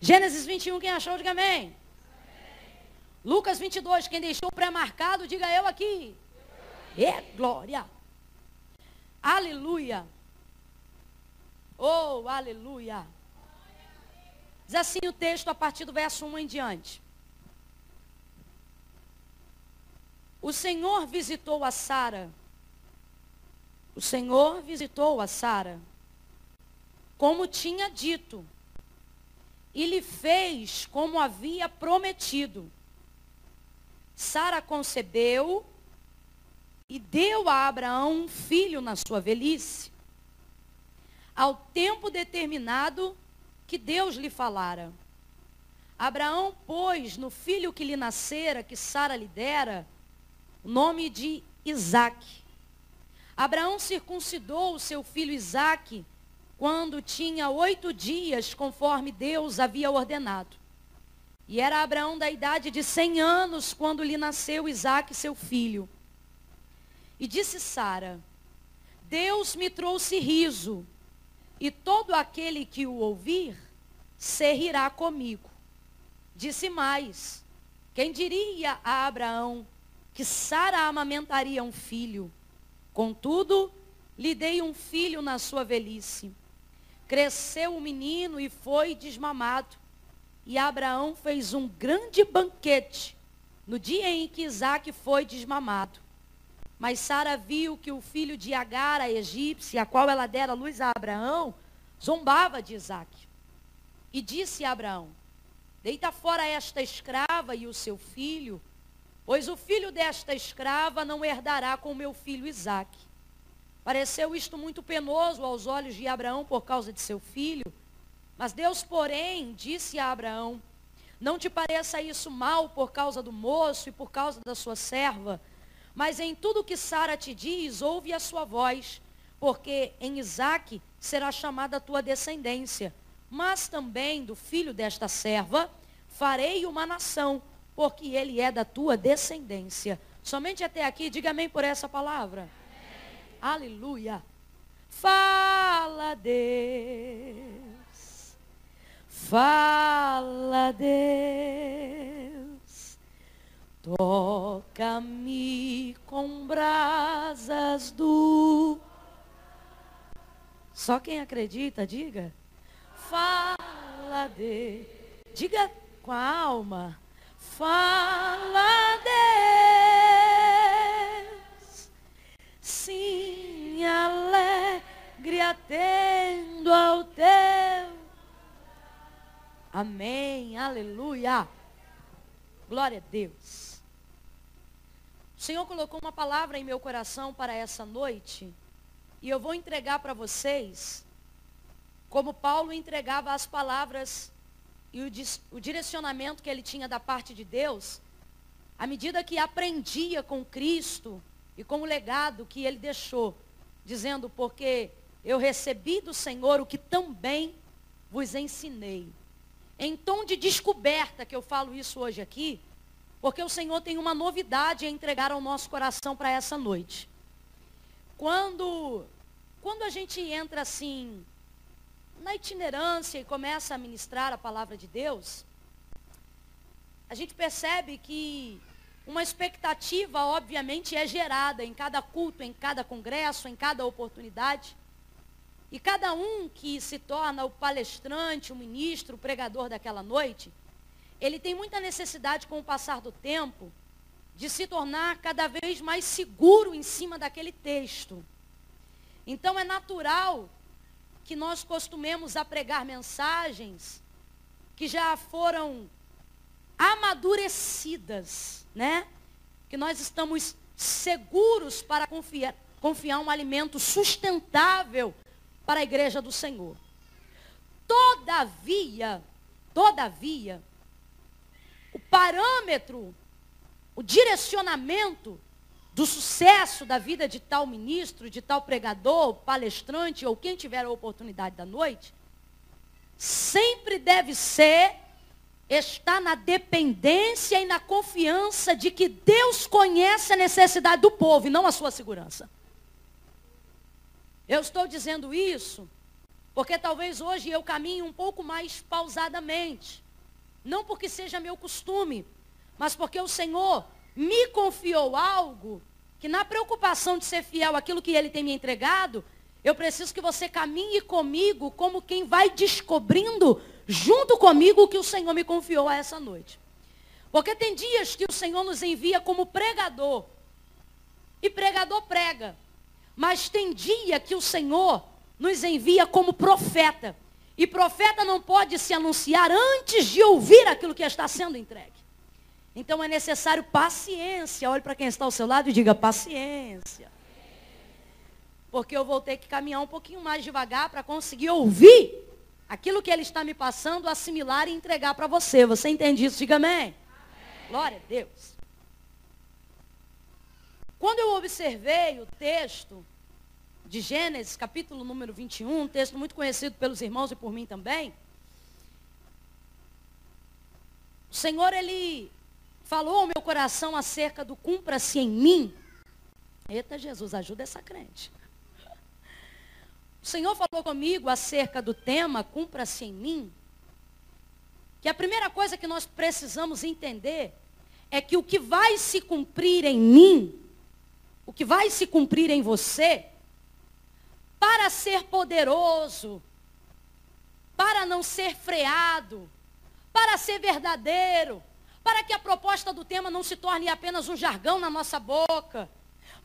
Gênesis 21, quem achou, diga amém. amém. Lucas 22, quem deixou pré-marcado, diga eu aqui. É glória. Aleluia. Oh, aleluia. Diz assim o texto a partir do verso 1 em diante. O Senhor visitou a Sara. O Senhor visitou a Sara, como tinha dito, e lhe fez como havia prometido. Sara concebeu e deu a Abraão um filho na sua velhice, ao tempo determinado que Deus lhe falara. Abraão pôs no filho que lhe nascera, que Sara lhe dera, o nome de Isaque. Abraão circuncidou o seu filho Isaque quando tinha oito dias, conforme Deus havia ordenado. E era Abraão da idade de cem anos quando lhe nasceu Isaque, seu filho. E disse Sara: Deus me trouxe riso, e todo aquele que o ouvir se rirá comigo. Disse mais: Quem diria a Abraão que Sara amamentaria um filho? Contudo, lhe dei um filho na sua velhice. Cresceu o menino e foi desmamado. E Abraão fez um grande banquete no dia em que Isaac foi desmamado. Mas Sara viu que o filho de Agar, a egípcia, a qual ela dera luz a Abraão, zombava de Isaac. E disse a Abraão: Deita fora esta escrava e o seu filho, pois o filho desta escrava não herdará com meu filho Isaac. Pareceu isto muito penoso aos olhos de Abraão por causa de seu filho. Mas Deus, porém, disse a Abraão: Não te pareça isso mal por causa do moço e por causa da sua serva, mas em tudo que Sara te diz, ouve a sua voz, porque em Isaque será chamada a tua descendência. Mas também do filho desta serva farei uma nação, porque ele é da tua descendência. Somente até aqui, diga amém por essa palavra. Aleluia. Fala, Deus. Fala, Deus. Toca-me com brasas do. Só quem acredita, diga. Fala de. Diga com a alma. Fala Deus. Sim, alegre atendo ao teu. Amém. Aleluia. Glória a Deus. O Senhor colocou uma palavra em meu coração para essa noite, e eu vou entregar para vocês, como Paulo entregava as palavras e o, o direcionamento que ele tinha da parte de Deus, à medida que aprendia com Cristo e com o legado que ele deixou, dizendo, porque eu recebi do Senhor o que também vos ensinei. Em tom de descoberta que eu falo isso hoje aqui, porque o Senhor tem uma novidade a entregar ao nosso coração para essa noite. Quando, quando a gente entra assim na itinerância e começa a ministrar a palavra de Deus, a gente percebe que uma expectativa, obviamente, é gerada em cada culto, em cada congresso, em cada oportunidade. E cada um que se torna o palestrante, o ministro, o pregador daquela noite, ele tem muita necessidade, com o passar do tempo, de se tornar cada vez mais seguro em cima daquele texto. Então é natural que nós costumemos a pregar mensagens que já foram amadurecidas, né? Que nós estamos seguros para confiar, confiar um alimento sustentável para a igreja do Senhor. Todavia, todavia, o parâmetro, o direcionamento do sucesso da vida de tal ministro, de tal pregador, palestrante ou quem tiver a oportunidade da noite, sempre deve ser estar na dependência e na confiança de que Deus conhece a necessidade do povo e não a sua segurança. Eu estou dizendo isso Porque talvez hoje eu caminhe um pouco mais pausadamente. Não porque seja meu costume, mas porque o Senhor me confiou algo que na preocupação de ser fiel àquilo que ele tem me entregado, eu preciso que você caminhe comigo como quem vai descobrindo junto comigo o que o Senhor me confiou a essa noite. Porque tem dias que o Senhor nos envia como pregador. E pregador prega. Mas tem dia que o Senhor nos envia como profeta. E profeta não pode se anunciar antes de ouvir aquilo que está sendo entregue. Então é necessário paciência. Olhe para quem está ao seu lado e diga paciência. Porque eu vou ter que caminhar um pouquinho mais devagar para conseguir ouvir aquilo que ele está me passando, assimilar e entregar para você. Você entende isso? Diga amém. amém. Glória a Deus. Quando eu observei o texto de Gênesis, capítulo número 21, um texto muito conhecido pelos irmãos e por mim também, o Senhor, ele falou ao meu coração acerca do cumpra-se em mim. Eita Jesus, ajuda essa crente. O Senhor falou comigo acerca do tema cumpra-se em mim. Que a primeira coisa que nós precisamos entender é que o que vai se cumprir em mim, o que vai se cumprir em você, para ser poderoso, para não ser freado, para ser verdadeiro, para que a proposta do tema não se torne apenas um jargão na nossa boca,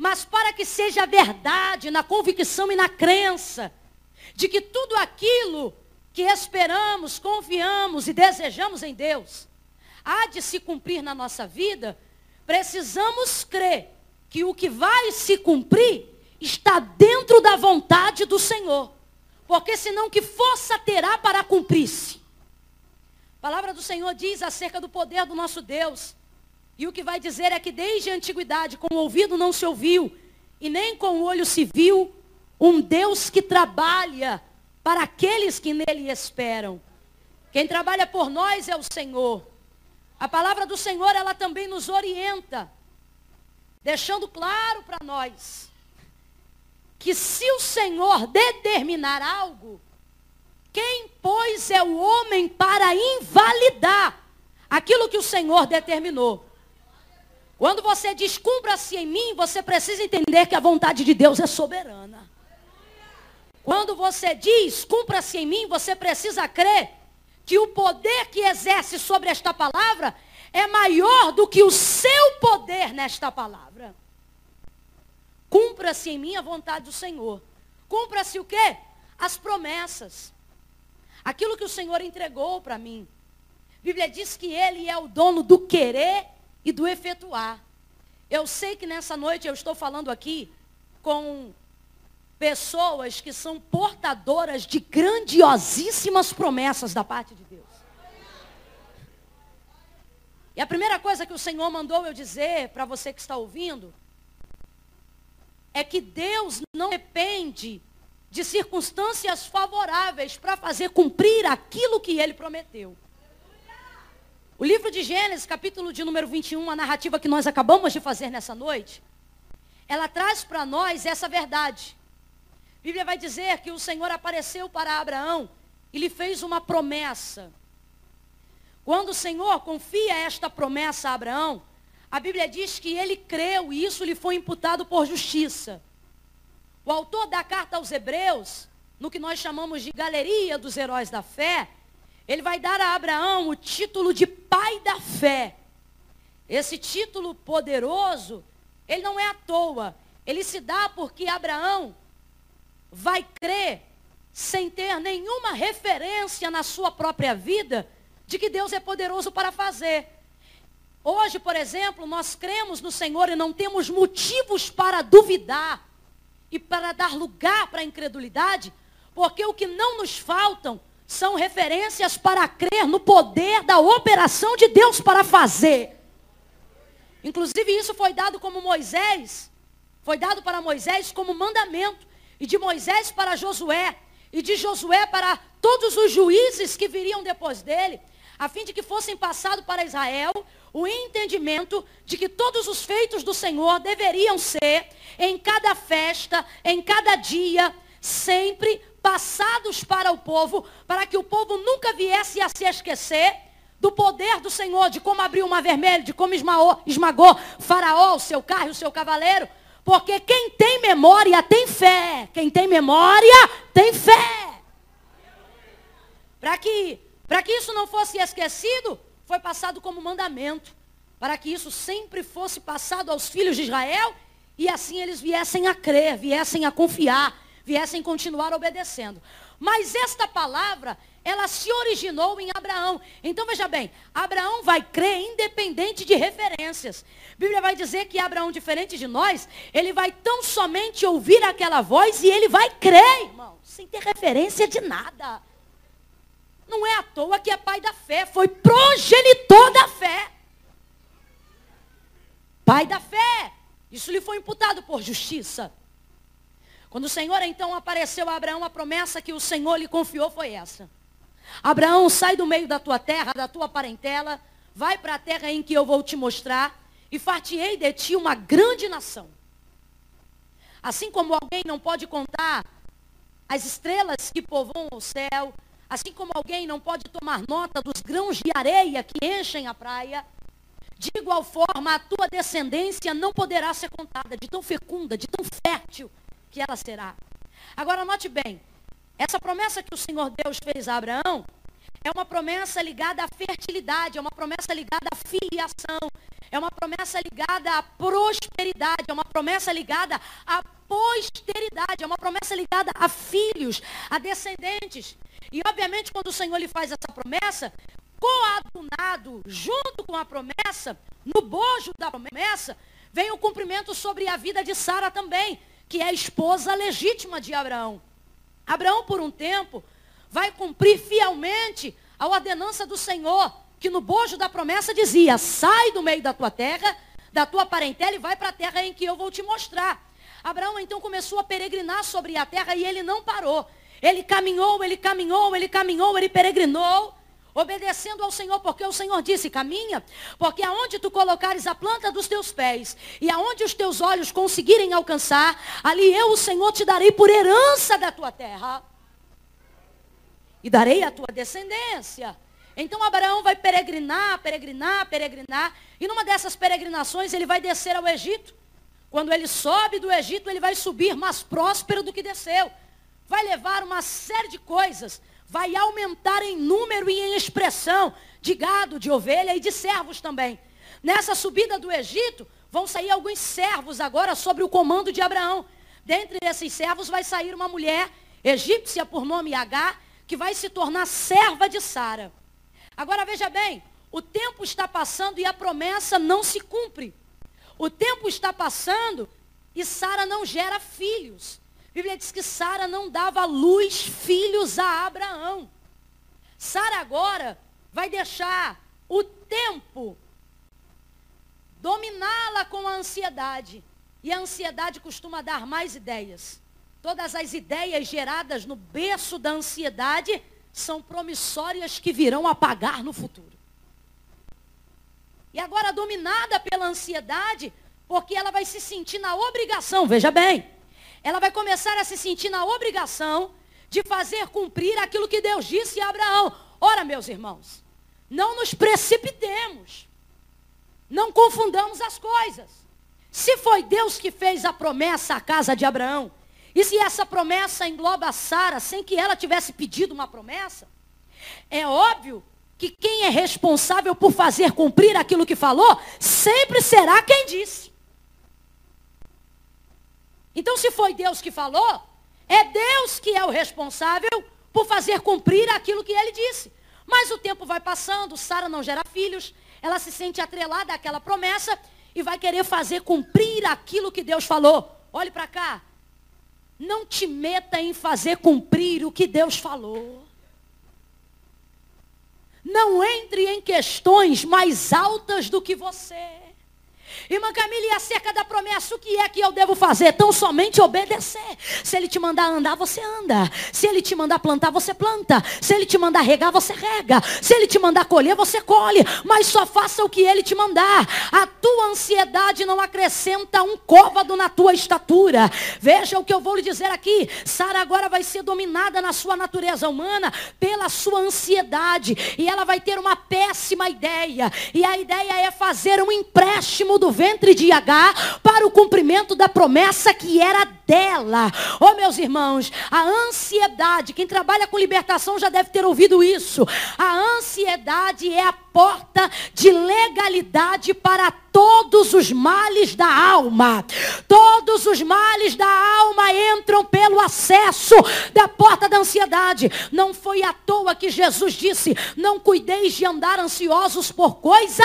mas para que seja verdade na convicção e na crença de que tudo aquilo que esperamos, confiamos e desejamos em Deus há de se cumprir na nossa vida, precisamos crer que o que vai se cumprir está dentro da vontade do Senhor. Porque senão que força terá para cumprir-se? A palavra do Senhor diz acerca do poder do nosso Deus. E o que vai dizer é que desde a antiguidade, com o ouvido não se ouviu, e nem com o olho se viu, um Deus que trabalha para aqueles que nele esperam. Quem trabalha por nós é o Senhor. A palavra do Senhor, ela também nos orienta, deixando claro para nós que se o Senhor determinar algo, quem, pois, é o homem para invalidar aquilo que o Senhor determinou? Quando você diz cumpra-se em mim, você precisa entender que a vontade de Deus é soberana. Quando você diz cumpra-se em mim, você precisa crer que o poder que exerce sobre esta palavra é maior do que o seu poder nesta palavra. Cumpra-se em mim a vontade do Senhor. Cumpra-se o quê? As promessas. Aquilo que o Senhor entregou para mim. A Bíblia diz que Ele é o dono do querer e do efetuar. Eu sei que nessa noite eu estou falando aqui com pessoas que são portadoras de grandiosíssimas promessas da parte de Deus. E a primeira coisa que o Senhor mandou eu dizer para você que está ouvindo é que Deus não depende de circunstâncias favoráveis para fazer cumprir aquilo que ele prometeu. O livro de Gênesis, capítulo de número 21, a narrativa que nós acabamos de fazer nessa noite, ela traz para nós essa verdade. A Bíblia vai dizer que o Senhor apareceu para Abraão e lhe fez uma promessa. Quando o Senhor confia esta promessa a Abraão, a Bíblia diz que ele creu e isso lhe foi imputado por justiça. O autor da carta aos Hebreus, no que nós chamamos de galeria dos heróis da fé, ele vai dar a Abraão o título de pai da fé. Esse título poderoso, ele não é à toa. Ele se dá porque Abraão vai crer sem ter nenhuma referência na sua própria vida de que Deus é poderoso para fazer. Hoje, por exemplo, nós cremos no Senhor e não temos motivos para duvidar e para dar lugar para a incredulidade, porque o que não nos faltam são referências para crer no poder da operação de Deus para fazer. Inclusive, isso foi dado como Moisés, foi dado para Moisés como mandamento, e de Moisés para Josué, e de Josué para todos os juízes que viriam depois dele, a fim de que fossem passados para Israel o entendimento de que todos os feitos do Senhor deveriam ser, em cada festa, em cada dia, sempre passados para o povo, para que o povo nunca viesse a se esquecer do poder do Senhor, de como abriu o mar vermelho, de como esmagou, esmagou Faraó, o seu carro e o seu cavaleiro. Porque quem tem memória tem fé. Quem tem memória tem fé. Para que, que isso não fosse esquecido, foi passado como mandamento. Para que isso sempre fosse passado aos filhos de Israel e assim eles viessem a crer, viessem a confiar, viessem continuar obedecendo. Mas esta palavra, ela se originou em Abraão. Então veja bem, Abraão vai crer independente de referências. A Bíblia vai dizer que Abraão, diferente de nós, ele vai tão somente ouvir aquela voz e ele vai crer, irmão, sem ter referência de nada. Não é à toa que é pai da fé, foi progenitor da fé. Pai da fé. Isso lhe foi imputado por justiça. Quando o Senhor então apareceu a Abraão, a promessa que o Senhor lhe confiou foi essa. Abraão, sai do meio da tua terra, da tua parentela, vai para a terra em que eu vou te mostrar, e fartei de ti uma grande nação. Assim como alguém não pode contar as estrelas que povoam o céu, assim como alguém não pode tomar nota dos grãos de areia que enchem a praia, de igual forma a tua descendência não poderá ser contada, de tão fecunda, de tão fértil que ela será. Agora note bem, essa promessa que o Senhor Deus fez a Abraão é uma promessa ligada à fertilidade, é uma promessa ligada à filiação, é uma promessa ligada à prosperidade, é uma promessa ligada à posteridade, é uma promessa ligada a filhos, a descendentes. E obviamente quando o Senhor lhe faz essa promessa, coadunado junto com a promessa, no bojo da promessa, vem o cumprimento sobre a vida de Sara também, que é a esposa legítima de Abraão. Abraão, por um tempo, vai cumprir fielmente a ordenança do Senhor, que no bojo da promessa dizia: sai do meio da tua terra, da tua parentela e vai para a terra em que eu vou te mostrar. Abraão então começou a peregrinar sobre a terra e ele não parou. Ele caminhou, ele caminhou, ele caminhou, ele peregrinou, obedecendo ao Senhor, porque o Senhor disse: caminha, porque aonde tu colocares a planta dos teus pés e aonde os teus olhos conseguirem alcançar, ali eu, o Senhor, te darei por herança da tua terra e darei a tua descendência. Então Abraão vai peregrinar, peregrinar, peregrinar, e numa dessas peregrinações ele vai descer ao Egito. Quando ele sobe do Egito, ele vai subir mais próspero do que desceu. Vai levar uma série de coisas vai aumentar em número e em expressão de gado, de ovelha e de servos também. Nessa subida do Egito, vão sair alguns servos agora sobre o comando de Abraão. Dentre esses servos vai sair uma mulher egípcia por nome H, que vai se tornar serva de Sara. Agora veja bem, o tempo está passando e a promessa não se cumpre. O tempo está passando e Sara não gera filhos. A Bíblia diz que Sara não dava luz filhos a Abraão. Sara agora vai deixar o tempo dominá-la com a ansiedade. E a ansiedade costuma dar mais ideias. Todas as ideias geradas no berço da ansiedade são promissórias que virão apagar no futuro. E agora, dominada pela ansiedade, porque ela vai se sentir na obrigação, veja bem, ela vai começar a se sentir na obrigação de fazer cumprir aquilo que Deus disse a Abraão. Ora, meus irmãos, não nos precipitemos. Não confundamos as coisas. Se foi Deus que fez a promessa à casa de Abraão, e se essa promessa engloba Sara sem que ela tivesse pedido uma promessa, é óbvio que quem é responsável por fazer cumprir aquilo que falou, sempre será quem disse. Então, se foi Deus que falou, é Deus que é o responsável por fazer cumprir aquilo que ele disse. Mas o tempo vai passando, Sara não gera filhos, ela se sente atrelada àquela promessa e vai querer fazer cumprir aquilo que Deus falou. Olhe para cá. Não te meta em fazer cumprir o que Deus falou. Não entre em questões mais altas do que você. Irmã Camila, e acerca da promessa, o que é que eu devo fazer? Tão somente obedecer. Se ele te mandar andar, você anda. Se ele te mandar plantar, você planta. Se ele te mandar regar, você rega. Se ele te mandar colher, você colhe. Mas só faça o que ele te mandar. A tua ansiedade não acrescenta um côvado na tua estatura. Veja o que eu vou lhe dizer aqui. Sara agora vai ser dominada na sua natureza humana pela sua ansiedade. E ela vai ter uma péssima ideia. E a ideia é fazer um empréstimo do ventre de H para o cumprimento da promessa que era dela. Oh, meus irmãos, a ansiedade, quem trabalha com libertação já deve ter ouvido isso. A ansiedade é a porta de legalidade para todos os males da alma. Todos os males da alma entram pelo acesso da porta da ansiedade. Não foi à toa que Jesus disse: Não cuideis de andar ansiosos por coisa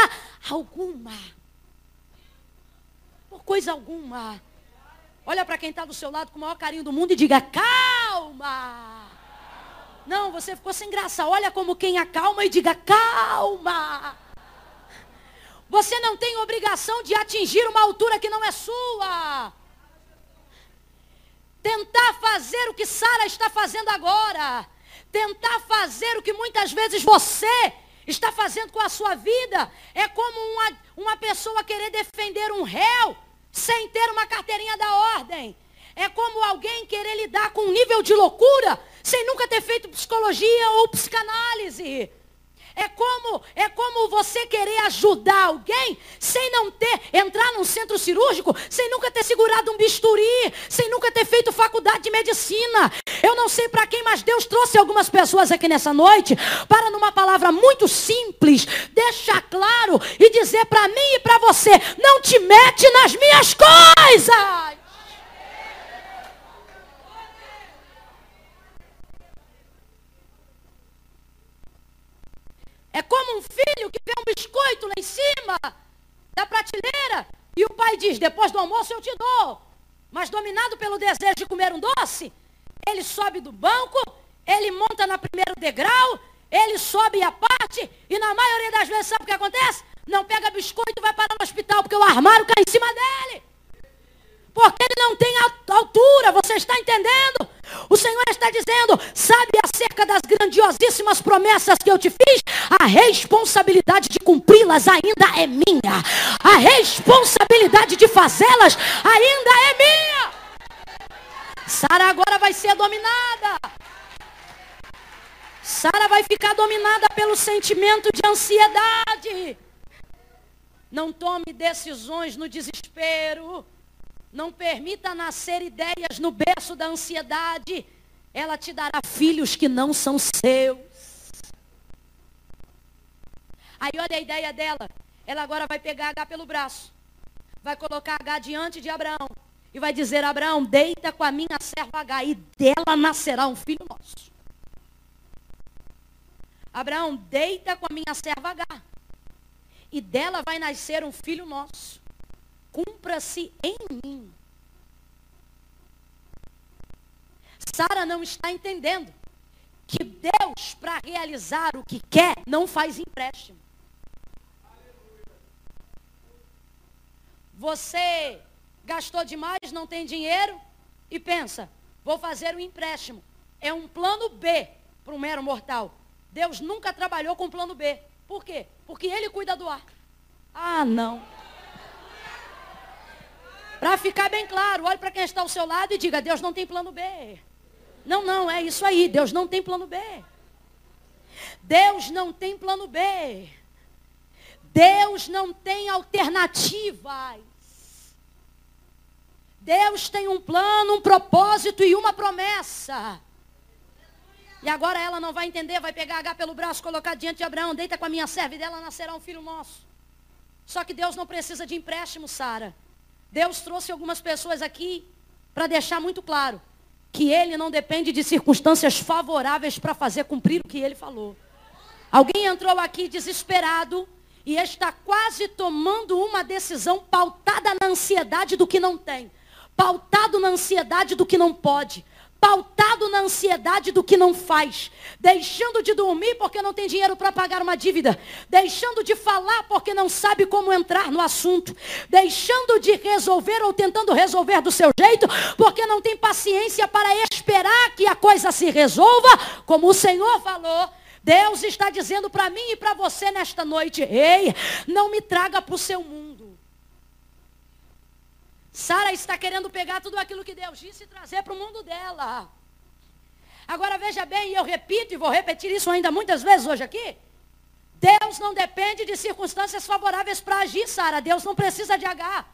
alguma. Coisa alguma. Olha para quem está do seu lado com o maior carinho do mundo e diga: Calma. Não, você ficou sem graça. Olha como quem acalma e diga: Calma. Você não tem obrigação de atingir uma altura que não é sua. Tentar fazer o que Sara está fazendo agora. Tentar fazer o que muitas vezes você está fazendo com a sua vida. É como uma, uma pessoa querer defender um réu sem ter uma carteirinha da ordem. É como alguém querer lidar com um nível de loucura sem nunca ter feito psicologia ou psicanálise. É como, é como você querer ajudar alguém sem não ter, entrar num centro cirúrgico, sem nunca ter segurado um bisturi, sem nunca ter feito faculdade de medicina. Eu não sei para quem, mas Deus trouxe algumas pessoas aqui nessa noite para, numa palavra muito simples, deixar claro e dizer para mim e para você: não te mete nas minhas coisas. É como um filho que vê um biscoito lá em cima da prateleira e o pai diz: depois do almoço eu te dou. Mas dominado pelo desejo de comer um doce, ele sobe do banco, ele monta na primeiro degrau, ele sobe a parte e na maioria das vezes sabe o que acontece? Não pega biscoito e vai parar no hospital porque o armário cai em cima dele. Porque ele não tem altura, você está entendendo? O Senhor está dizendo: sabe acerca das grandiosíssimas promessas que eu te fiz? A responsabilidade de cumpri-las ainda é minha. A responsabilidade de fazê-las ainda é minha. Sara agora vai ser dominada. Sara vai ficar dominada pelo sentimento de ansiedade. Não tome decisões no desespero. Não permita nascer ideias no berço da ansiedade. Ela te dará filhos que não são seus. Aí olha a ideia dela. Ela agora vai pegar H pelo braço. Vai colocar H diante de Abraão. E vai dizer, Abraão, deita com a minha serva H. E dela nascerá um filho nosso. Abraão, deita com a minha serva H. E dela vai nascer um filho nosso cumpra-se em mim. Sara não está entendendo que Deus, para realizar o que quer, não faz empréstimo. Você gastou demais, não tem dinheiro e pensa, vou fazer um empréstimo. É um plano B para um mero mortal. Deus nunca trabalhou com plano B. Por quê? Porque ele cuida do ar. Ah, não. Para ficar bem claro, olhe para quem está ao seu lado e diga: Deus não tem plano B. Não, não, é isso aí. Deus não tem plano B. Deus não tem plano B. Deus não tem alternativas. Deus tem um plano, um propósito e uma promessa. E agora ela não vai entender, vai pegar H pelo braço, colocar diante de Abraão, deita com a minha serva e dela nascerá um filho nosso. Só que Deus não precisa de empréstimo, Sara. Deus trouxe algumas pessoas aqui para deixar muito claro que ele não depende de circunstâncias favoráveis para fazer cumprir o que ele falou. Alguém entrou aqui desesperado e está quase tomando uma decisão pautada na ansiedade do que não tem, pautado na ansiedade do que não pode, pautado na ansiedade do que não faz, deixando de dormir porque não tem dinheiro para pagar uma dívida, deixando de falar porque não sabe como entrar no assunto, deixando de resolver ou tentando resolver do seu jeito porque não tem paciência para esperar que a coisa se resolva, como o Senhor falou. Deus está dizendo para mim e para você nesta noite: ei, não me traga para o seu mundo. Sara está querendo pegar tudo aquilo que Deus disse e trazer para o mundo dela. Agora veja bem, e eu repito e vou repetir isso ainda muitas vezes hoje aqui. Deus não depende de circunstâncias favoráveis para agir, Sara. Deus não precisa de H.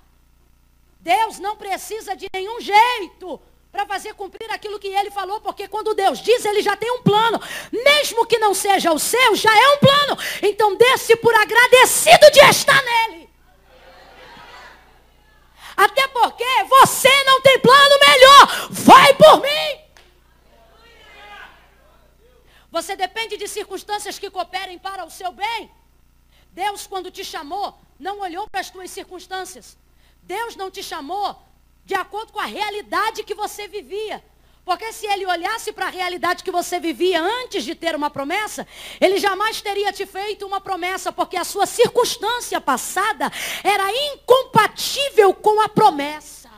Deus não precisa de nenhum jeito para fazer cumprir aquilo que ele falou, porque quando Deus diz, ele já tem um plano. Mesmo que não seja o seu, já é um plano. Então desce por agradecido de estar nele. Até porque você não tem plano melhor. Vai por mim. Você depende de circunstâncias que cooperem para o seu bem. Deus, quando te chamou, não olhou para as tuas circunstâncias. Deus não te chamou de acordo com a realidade que você vivia. Porque se ele olhasse para a realidade que você vivia antes de ter uma promessa, ele jamais teria te feito uma promessa, porque a sua circunstância passada era incompatível com a promessa.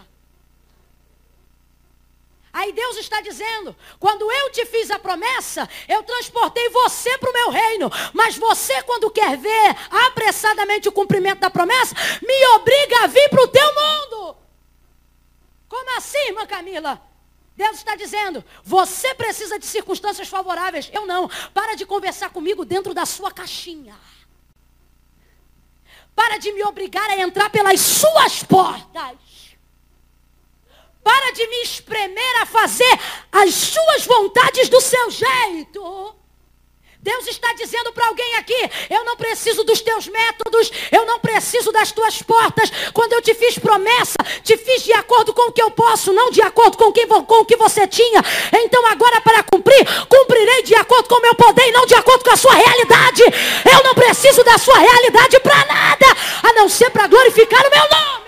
Aí Deus está dizendo: quando eu te fiz a promessa, eu transportei você para o meu reino. Mas você, quando quer ver apressadamente o cumprimento da promessa, me obriga a vir para o teu mundo. Como assim, irmã Camila? Deus está dizendo, você precisa de circunstâncias favoráveis. Eu não. Para de conversar comigo dentro da sua caixinha. Para de me obrigar a entrar pelas suas portas. Para de me espremer a fazer as suas vontades do seu jeito. Deus está dizendo para alguém aqui: eu não preciso dos teus métodos, eu não preciso das tuas portas. Quando eu te fiz promessa, te fiz de acordo com o que eu posso, não de acordo com, quem, com o que você tinha. Então agora para cumprir, cumprirei de acordo com o meu poder e não de acordo com a sua realidade. Eu não preciso da sua realidade para nada, a não ser para glorificar o meu nome.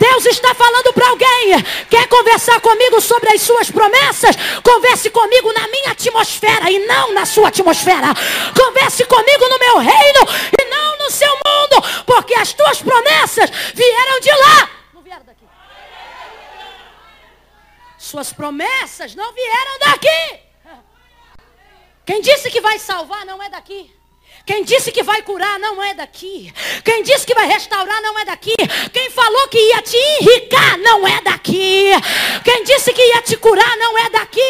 Deus está falando para alguém. Quer conversar comigo sobre as suas promessas? Converse comigo na minha atmosfera e não na sua atmosfera. Converse comigo no meu reino e não no seu mundo, porque as tuas promessas vieram de lá. Não vieram daqui. Suas promessas não vieram daqui. Quem disse que vai salvar não é daqui. Quem disse que vai curar não é daqui. Quem disse que vai restaurar não é daqui. Quem falou que ia te enricar não é daqui. Quem disse que ia te curar não é daqui.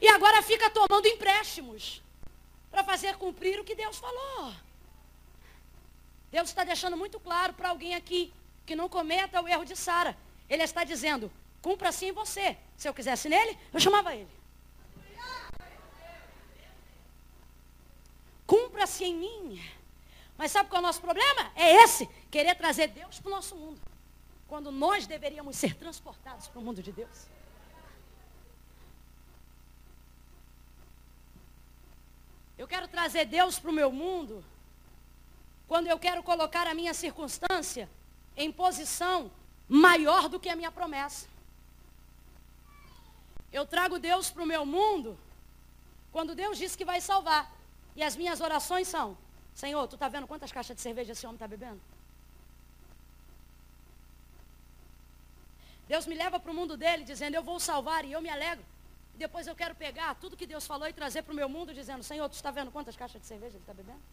E agora fica tomando empréstimos para fazer cumprir o que Deus falou. Deus está deixando muito claro para alguém aqui que não cometa o erro de Sara. Ele está dizendo: cumpra assim você. Se eu quisesse nele, eu chamava ele. Cumpra-se em mim. Mas sabe qual é o nosso problema? É esse, querer trazer Deus para o nosso mundo. Quando nós deveríamos ser transportados para o mundo de Deus. Eu quero trazer Deus para o meu mundo quando eu quero colocar a minha circunstância em posição maior do que a minha promessa. Eu trago Deus para o meu mundo quando Deus diz que vai salvar. E as minhas orações são: Senhor, tu está vendo quantas caixas de cerveja esse homem está bebendo? Deus me leva para o mundo dele, dizendo: Eu vou salvar e eu me alegro. E depois eu quero pegar tudo que Deus falou e trazer para o meu mundo, dizendo: Senhor, tu está vendo quantas caixas de cerveja ele está bebendo?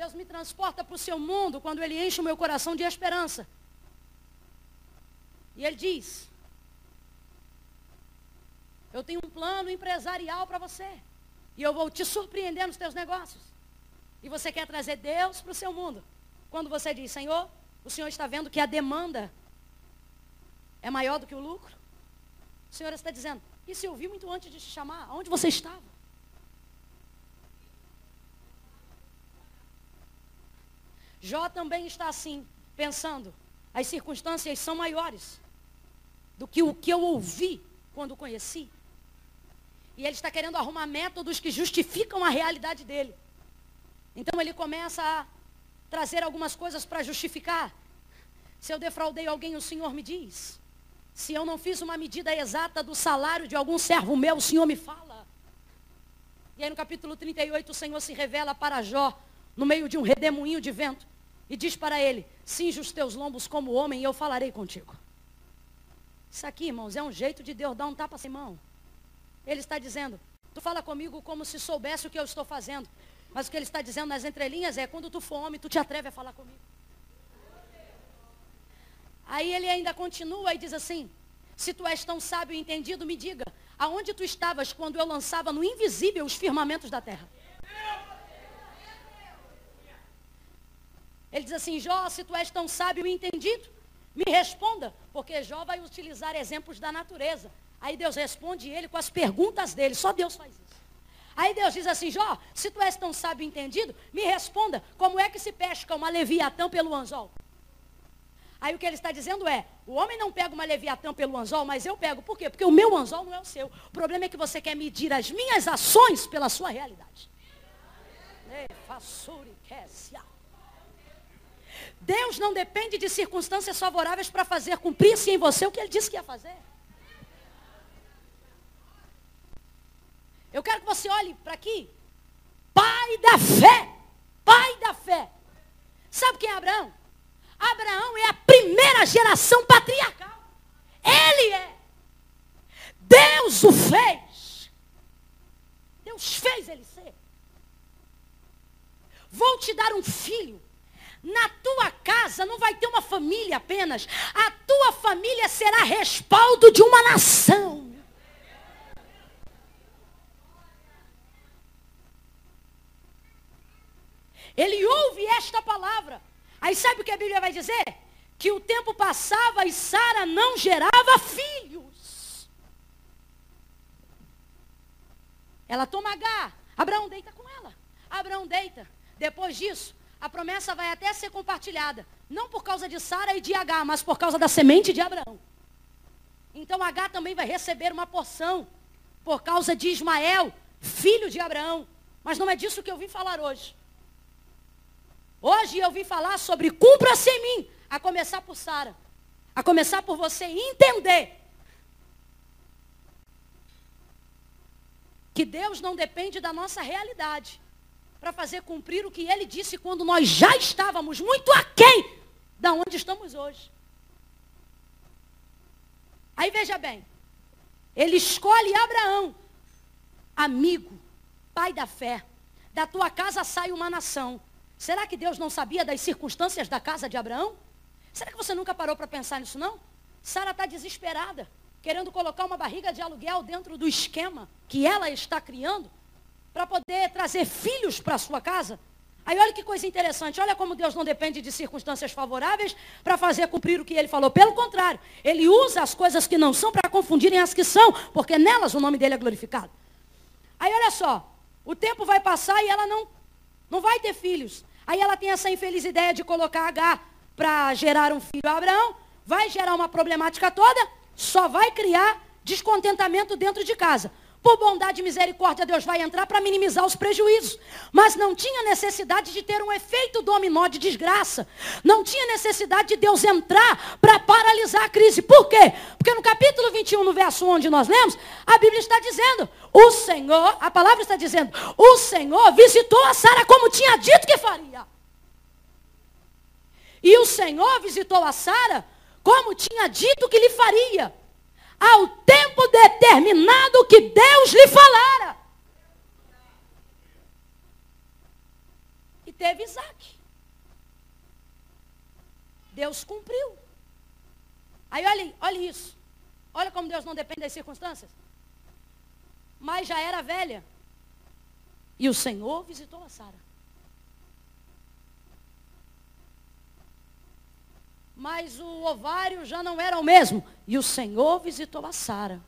Deus me transporta para o seu mundo quando ele enche o meu coração de esperança. E ele diz: Eu tenho um plano empresarial para você. E eu vou te surpreender nos teus negócios. E você quer trazer Deus para o seu mundo. Quando você diz, Senhor, o Senhor está vendo que a demanda é maior do que o lucro? O Senhor está dizendo, se eu vi muito antes de te chamar, onde você estava? Jó também está assim, pensando, as circunstâncias são maiores do que o que eu ouvi quando conheci. E ele está querendo arrumar métodos que justificam a realidade dele. Então ele começa a trazer algumas coisas para justificar. Se eu defraudei alguém, o Senhor me diz. Se eu não fiz uma medida exata do salário de algum servo meu, o Senhor me fala. E aí no capítulo 38, o Senhor se revela para Jó, no meio de um redemoinho de vento, e diz para ele: Cinge os teus lombos como homem, e eu falarei contigo. Isso aqui, irmãos, é um jeito de Deus dar um tapa sem mão. Ele está dizendo: Tu fala comigo como se soubesse o que eu estou fazendo. Mas o que ele está dizendo nas entrelinhas é: quando tu for homem, tu te atreve a falar comigo. Aí ele ainda continua e diz assim: Se tu és tão sábio e entendido, me diga, aonde tu estavas quando eu lançava no invisível os firmamentos da terra? Ele diz assim: Jó, se tu és tão sábio e entendido, me responda, porque Jó vai utilizar exemplos da natureza. Aí Deus responde ele com as perguntas dele, só Deus faz isso. Aí Deus diz assim: Jó, se tu és tão sábio e entendido, me responda, como é que se pesca uma leviatã pelo anzol? Aí o que ele está dizendo é: o homem não pega uma leviatã pelo anzol, mas eu pego. Por quê? Porque o meu anzol não é o seu. O problema é que você quer medir as minhas ações pela sua realidade. Deus não depende de circunstâncias favoráveis para fazer cumprir-se em você o que ele disse que ia fazer. Eu quero que você olhe para aqui. Pai da fé. Pai da fé. Sabe quem é Abraão? Abraão é a primeira geração patriarcal. Ele é. Deus o fez. Deus fez ele ser. Vou te dar um filho. Na tua casa não vai ter uma família apenas. A tua família será respaldo de uma nação. Ele ouve esta palavra. Aí sabe o que a Bíblia vai dizer? Que o tempo passava e Sara não gerava filhos. Ela toma H. Abraão deita com ela. Abraão deita. Depois disso, a promessa vai até ser compartilhada. Não por causa de Sara e de H, mas por causa da semente de Abraão. Então H também vai receber uma porção por causa de Ismael, filho de Abraão. Mas não é disso que eu vim falar hoje. Hoje eu vim falar sobre cumpra-se em mim, a começar por Sara, a começar por você entender que Deus não depende da nossa realidade para fazer cumprir o que ele disse quando nós já estávamos muito aquém da onde estamos hoje. Aí veja bem, ele escolhe Abraão, amigo, pai da fé. Da tua casa sai uma nação. Será que Deus não sabia das circunstâncias da casa de Abraão? Será que você nunca parou para pensar nisso, não? Sara está desesperada, querendo colocar uma barriga de aluguel dentro do esquema que ela está criando para poder trazer filhos para sua casa. Aí olha que coisa interessante, olha como Deus não depende de circunstâncias favoráveis para fazer cumprir o que ele falou. Pelo contrário, ele usa as coisas que não são para confundirem as que são, porque nelas o nome dele é glorificado. Aí olha só, o tempo vai passar e ela não, não vai ter filhos. Aí ela tem essa infeliz ideia de colocar H para gerar um filho a Abraão, vai gerar uma problemática toda, só vai criar descontentamento dentro de casa. Por bondade e misericórdia, Deus vai entrar para minimizar os prejuízos. Mas não tinha necessidade de ter um efeito dominó de desgraça. Não tinha necessidade de Deus entrar para paralisar a crise. Por quê? Porque no capítulo 21, no verso onde nós lemos, a Bíblia está dizendo: o Senhor, a palavra está dizendo, o Senhor visitou a Sara como tinha dito que faria. E o Senhor visitou a Sara como tinha dito que lhe faria ao tempo determinado que Deus lhe falara. E teve Isaac. Deus cumpriu. Aí olha, olha isso. Olha como Deus não depende das circunstâncias. Mas já era velha. E o Senhor visitou a Sara. mas o ovário já não era o mesmo. E o Senhor visitou a Sara.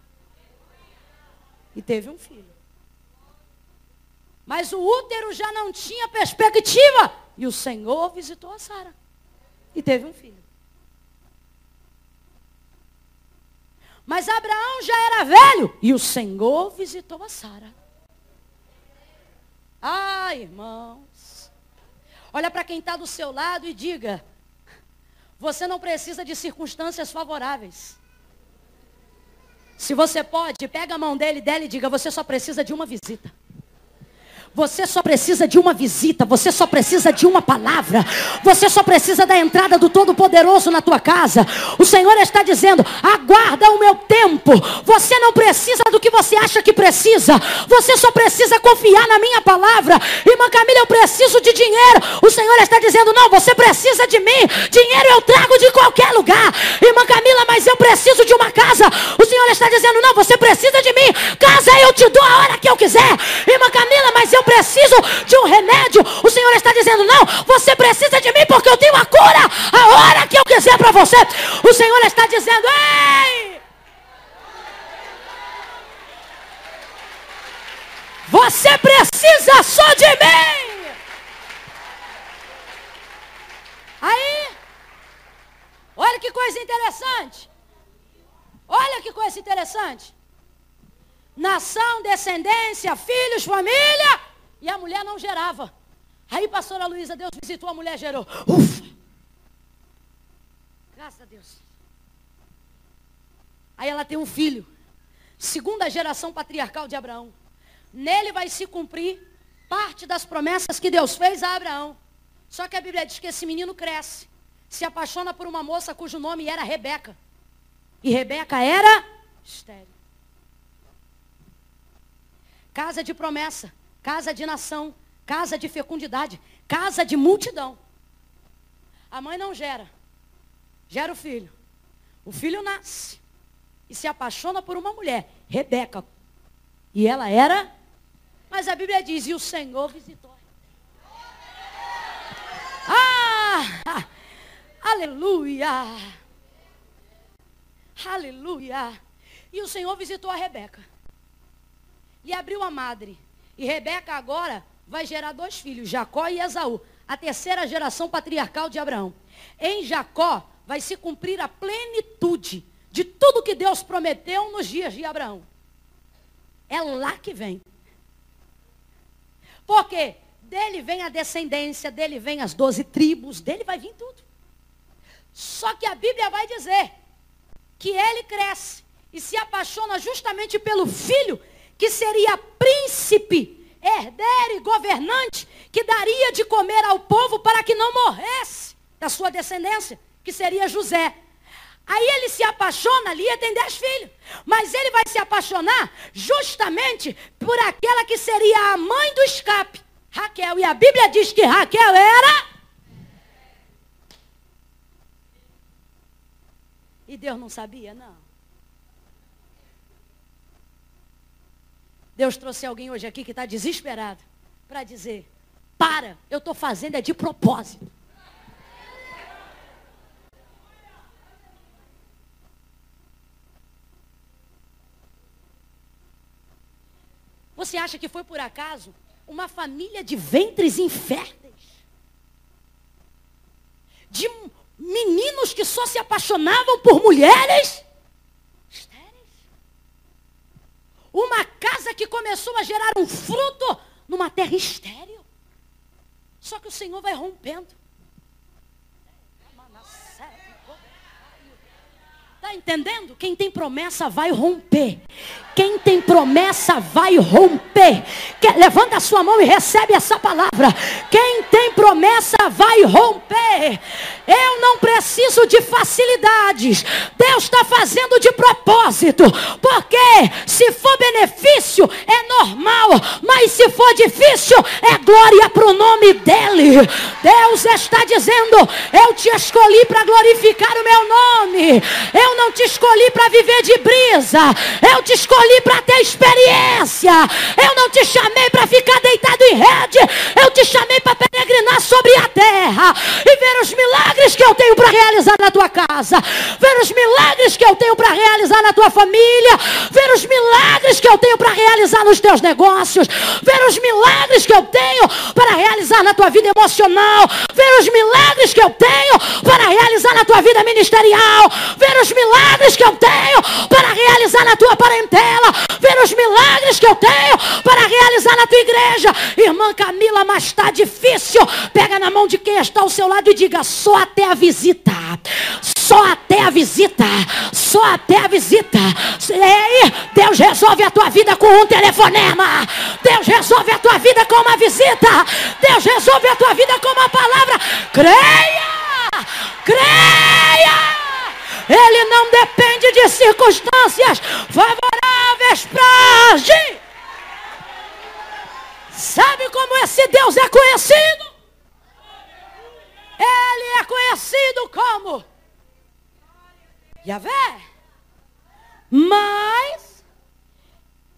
E teve um filho. Mas o útero já não tinha perspectiva. E o Senhor visitou a Sara. E teve um filho. Mas Abraão já era velho. E o Senhor visitou a Sara. Ah, irmãos. Olha para quem está do seu lado e diga: Você não precisa de circunstâncias favoráveis. Se você pode, pega a mão dele, dele e diga: Você só precisa de uma visita. Você só precisa de uma visita, você só precisa de uma palavra, você só precisa da entrada do Todo-Poderoso na tua casa. O Senhor está dizendo: aguarda o meu tempo. Você não precisa do que você acha que precisa, você só precisa confiar na minha palavra. Irmã Camila, eu preciso de dinheiro. O Senhor está dizendo: não, você precisa de mim. Dinheiro eu trago de qualquer lugar. Irmã Camila, mas eu preciso de uma casa. O Senhor está dizendo: não, você precisa de mim. Casa eu te dou a hora que eu quiser. Irmã Camila, mas eu eu preciso de um remédio. O Senhor está dizendo: não, você precisa de mim porque eu tenho a cura a hora que eu quiser para você. O Senhor está dizendo: ei! Você precisa só de mim. Aí, olha que coisa interessante. Olha que coisa interessante. Nação, descendência, filhos, família. E a mulher não gerava. Aí, pastora Luísa, Deus visitou, a mulher gerou. Ufa! Graças a Deus. Aí ela tem um filho. Segunda geração patriarcal de Abraão. Nele vai se cumprir parte das promessas que Deus fez a Abraão. Só que a Bíblia diz que esse menino cresce. Se apaixona por uma moça cujo nome era Rebeca. E Rebeca era estéreo. Casa de promessa casa de nação, casa de fecundidade, casa de multidão. A mãe não gera, gera o filho. O filho nasce e se apaixona por uma mulher, Rebeca. E ela era, mas a Bíblia diz: e o Senhor visitou. Ah! Aleluia! Aleluia! E o Senhor visitou a Rebeca. E abriu a madre. E Rebeca agora vai gerar dois filhos, Jacó e Esaú, a terceira geração patriarcal de Abraão. Em Jacó vai se cumprir a plenitude de tudo que Deus prometeu nos dias de Abraão. É lá que vem. Porque dele vem a descendência, dele vem as doze tribos, dele vai vir tudo. Só que a Bíblia vai dizer que ele cresce e se apaixona justamente pelo filho que seria príncipe, herdeiro e governante, que daria de comer ao povo para que não morresse da sua descendência, que seria José. Aí ele se apaixona, ali tem dez filhos. Mas ele vai se apaixonar justamente por aquela que seria a mãe do escape, Raquel. E a Bíblia diz que Raquel era. E Deus não sabia, não. Deus trouxe alguém hoje aqui que está desesperado para dizer: para, eu estou fazendo é de propósito. Você acha que foi por acaso uma família de ventres inférteis? De meninos que só se apaixonavam por mulheres? Uma casa que começou a gerar um fruto numa terra estéril. Só que o Senhor vai rompendo. Está entendendo? Quem tem promessa vai romper. Quem tem promessa vai romper. levanta a sua mão e recebe essa palavra. Quem tem promessa vai romper. Eu não preciso de facilidades. Deus está fazendo de propósito. Porque se for benefício, é normal. Mas se for difícil, é glória para o nome dele. Deus está dizendo: Eu te escolhi para glorificar o meu nome. Eu não te escolhi para viver de brisa. Eu te escolhi para ter experiência. Eu não te chamei para ficar deitado em rede. Eu te chamei para peregrinar sobre a terra e ver os milagres que eu tenho para realizar na tua casa, ver os milagres que eu tenho para realizar na tua família, ver os milagres que eu tenho para realizar nos teus negócios, ver os milagres que eu tenho para realizar na tua vida emocional, ver os milagres que eu tenho para realizar na tua vida ministerial, ver os milagres que eu tenho para realizar na tua parentela, ver inúmeros milagres que eu tenho para realizar na tua igreja. Irmã Camila, mas está difícil. Pega na mão de quem está ao seu lado e diga: só até a visita. Só até a visita. Só até a visita. Ei, Deus resolve a tua vida com um telefonema. Deus resolve a tua vida com uma visita. Deus resolve a tua vida com uma palavra. Creia! Creia! Ele não depende de circunstâncias favoráveis para agir. Sabe como esse Deus é conhecido? Ele é conhecido como Yahvé. Mas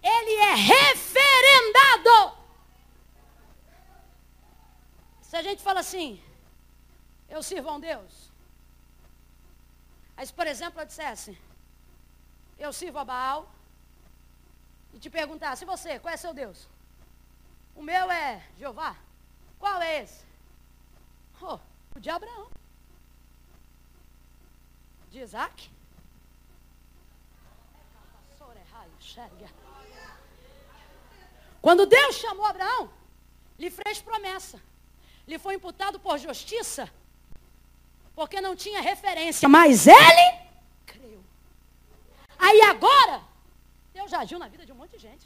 ele é referendado. Se a gente fala assim, eu sirvo a um Deus. Aí, se, por exemplo, eu dissesse, eu sirvo a Baal, e te perguntasse, você, qual é seu Deus? O meu é Jeová. Qual é esse? Oh, o de Abraão. De Isaac. Quando Deus chamou Abraão, lhe fez promessa. Lhe foi imputado por justiça porque não tinha referência. Mas ele creu. Aí agora, Deus já agiu na vida de um monte de gente.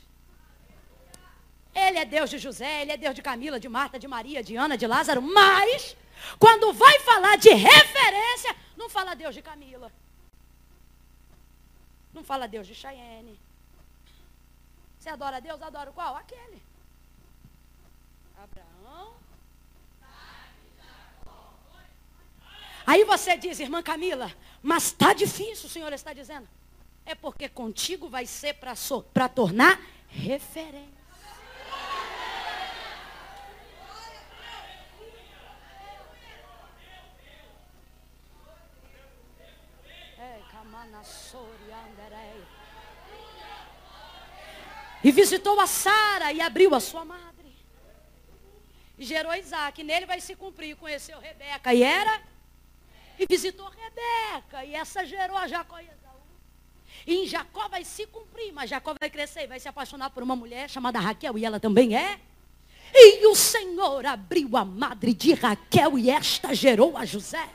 Ele é Deus de José, ele é Deus de Camila, de Marta, de Maria, de Ana, de Lázaro, mas quando vai falar de referência, não fala Deus de Camila. Não fala Deus de Cheyenne. Você adora Deus? Adora qual? Aquele. Abraão, Aí você diz, irmã Camila, mas está difícil, o Senhor está dizendo. É porque contigo vai ser para so, tornar referência. E visitou a Sara e abriu a sua madre. E gerou Isaac. Nele vai se cumprir. Conheceu Rebeca. E era e visitou Rebeca. E essa gerou a Jacó e Esaú. E em Jacó vai se cumprir, mas Jacó vai crescer e vai se apaixonar por uma mulher chamada Raquel, e ela também é. E o Senhor abriu a madre de Raquel, e esta gerou a José.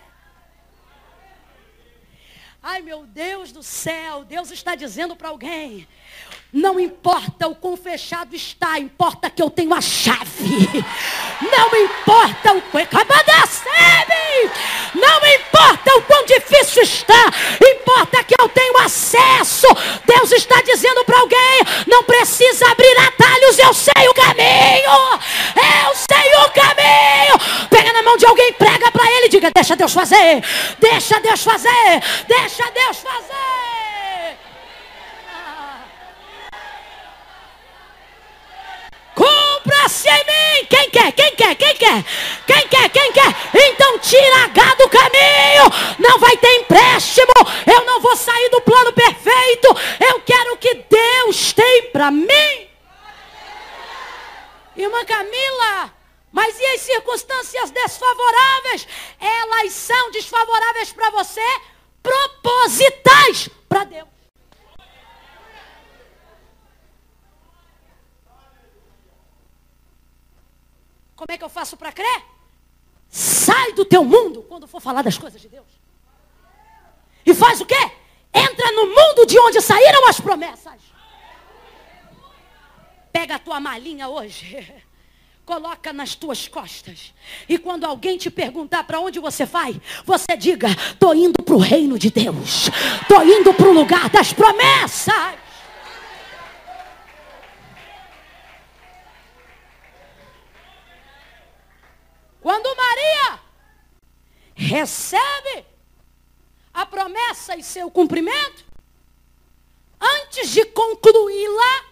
Ai meu Deus do céu, Deus está dizendo para alguém: não importa o quão fechado está, importa que eu tenho a chave. Não importa o quão. Não importa o quão difícil está, importa que eu tenho acesso. Deus está dizendo para alguém: não precisa abrir atalhos, eu sei o caminho. Eu sei o caminho. Pega na mão de alguém, prega para ele, diga: deixa Deus fazer, deixa Deus fazer, deixa Deus fazer. Cumpra-se em mim. Quem quer? Quem quer? Quem quer? Quem quer? Quem quer? Então tira H do caminho. Não vai ter empréstimo. Eu não vou sair do plano perfeito. Eu quero o que Deus tem para mim. Irmã Camila, mas e as circunstâncias desfavoráveis? Elas são desfavoráveis para você, propositais para Deus. Como é que eu faço para crer? Sai do teu mundo quando for falar das coisas de Deus. E faz o quê? Entra no mundo de onde saíram as promessas. Pega a tua malinha hoje. Coloca nas tuas costas. E quando alguém te perguntar para onde você vai, você diga: estou indo para o reino de Deus. Estou indo para o lugar das promessas. Quando Maria recebe a promessa e seu cumprimento, antes de concluí-la,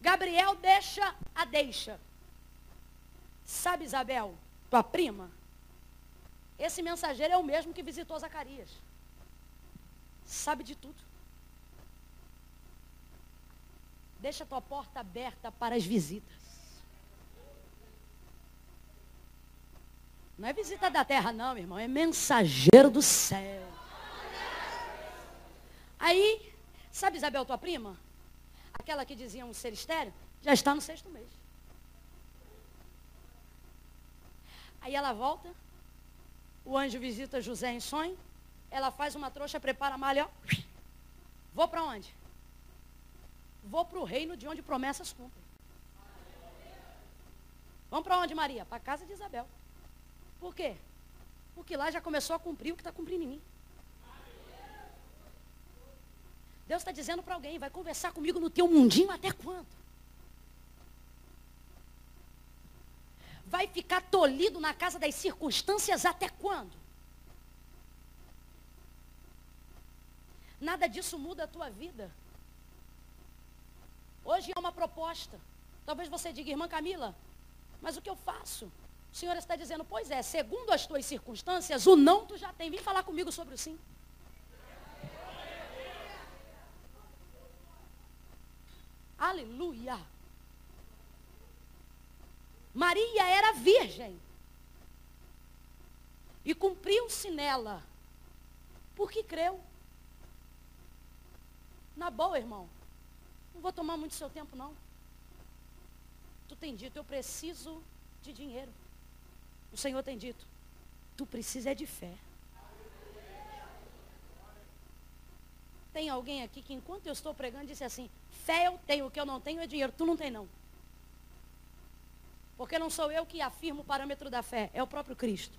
Gabriel deixa a deixa. Sabe, Isabel, tua prima? Esse mensageiro é o mesmo que visitou Zacarias. Sabe de tudo. Deixa tua porta aberta para as visitas. Não é visita da terra, não, meu irmão. É mensageiro do céu. Aí, sabe Isabel, tua prima? aquela que diziam ser estéreo, já está no sexto mês. Aí ela volta, o anjo visita José em sonho, ela faz uma trouxa, prepara a malha, ó. Vou para onde? Vou para o reino de onde promessas cumprem. Vamos para onde, Maria? Para a casa de Isabel. Por quê? Porque lá já começou a cumprir o que está cumprindo em mim. Deus está dizendo para alguém, vai conversar comigo no teu mundinho até quando? Vai ficar tolhido na casa das circunstâncias até quando? Nada disso muda a tua vida. Hoje é uma proposta. Talvez você diga, irmã Camila, mas o que eu faço? O Senhor está dizendo, pois é, segundo as tuas circunstâncias, o não tu já tem. Vem falar comigo sobre o sim. Aleluia. Maria era virgem. E cumpriu-se nela. Porque creu. Na boa, irmão. Não vou tomar muito seu tempo, não. Tu tem dito, eu preciso de dinheiro. O Senhor tem dito, tu precisa é de fé. Tem alguém aqui que enquanto eu estou pregando disse assim, fé eu tenho, o que eu não tenho é dinheiro. Tu não tem não. Porque não sou eu que afirmo o parâmetro da fé, é o próprio Cristo.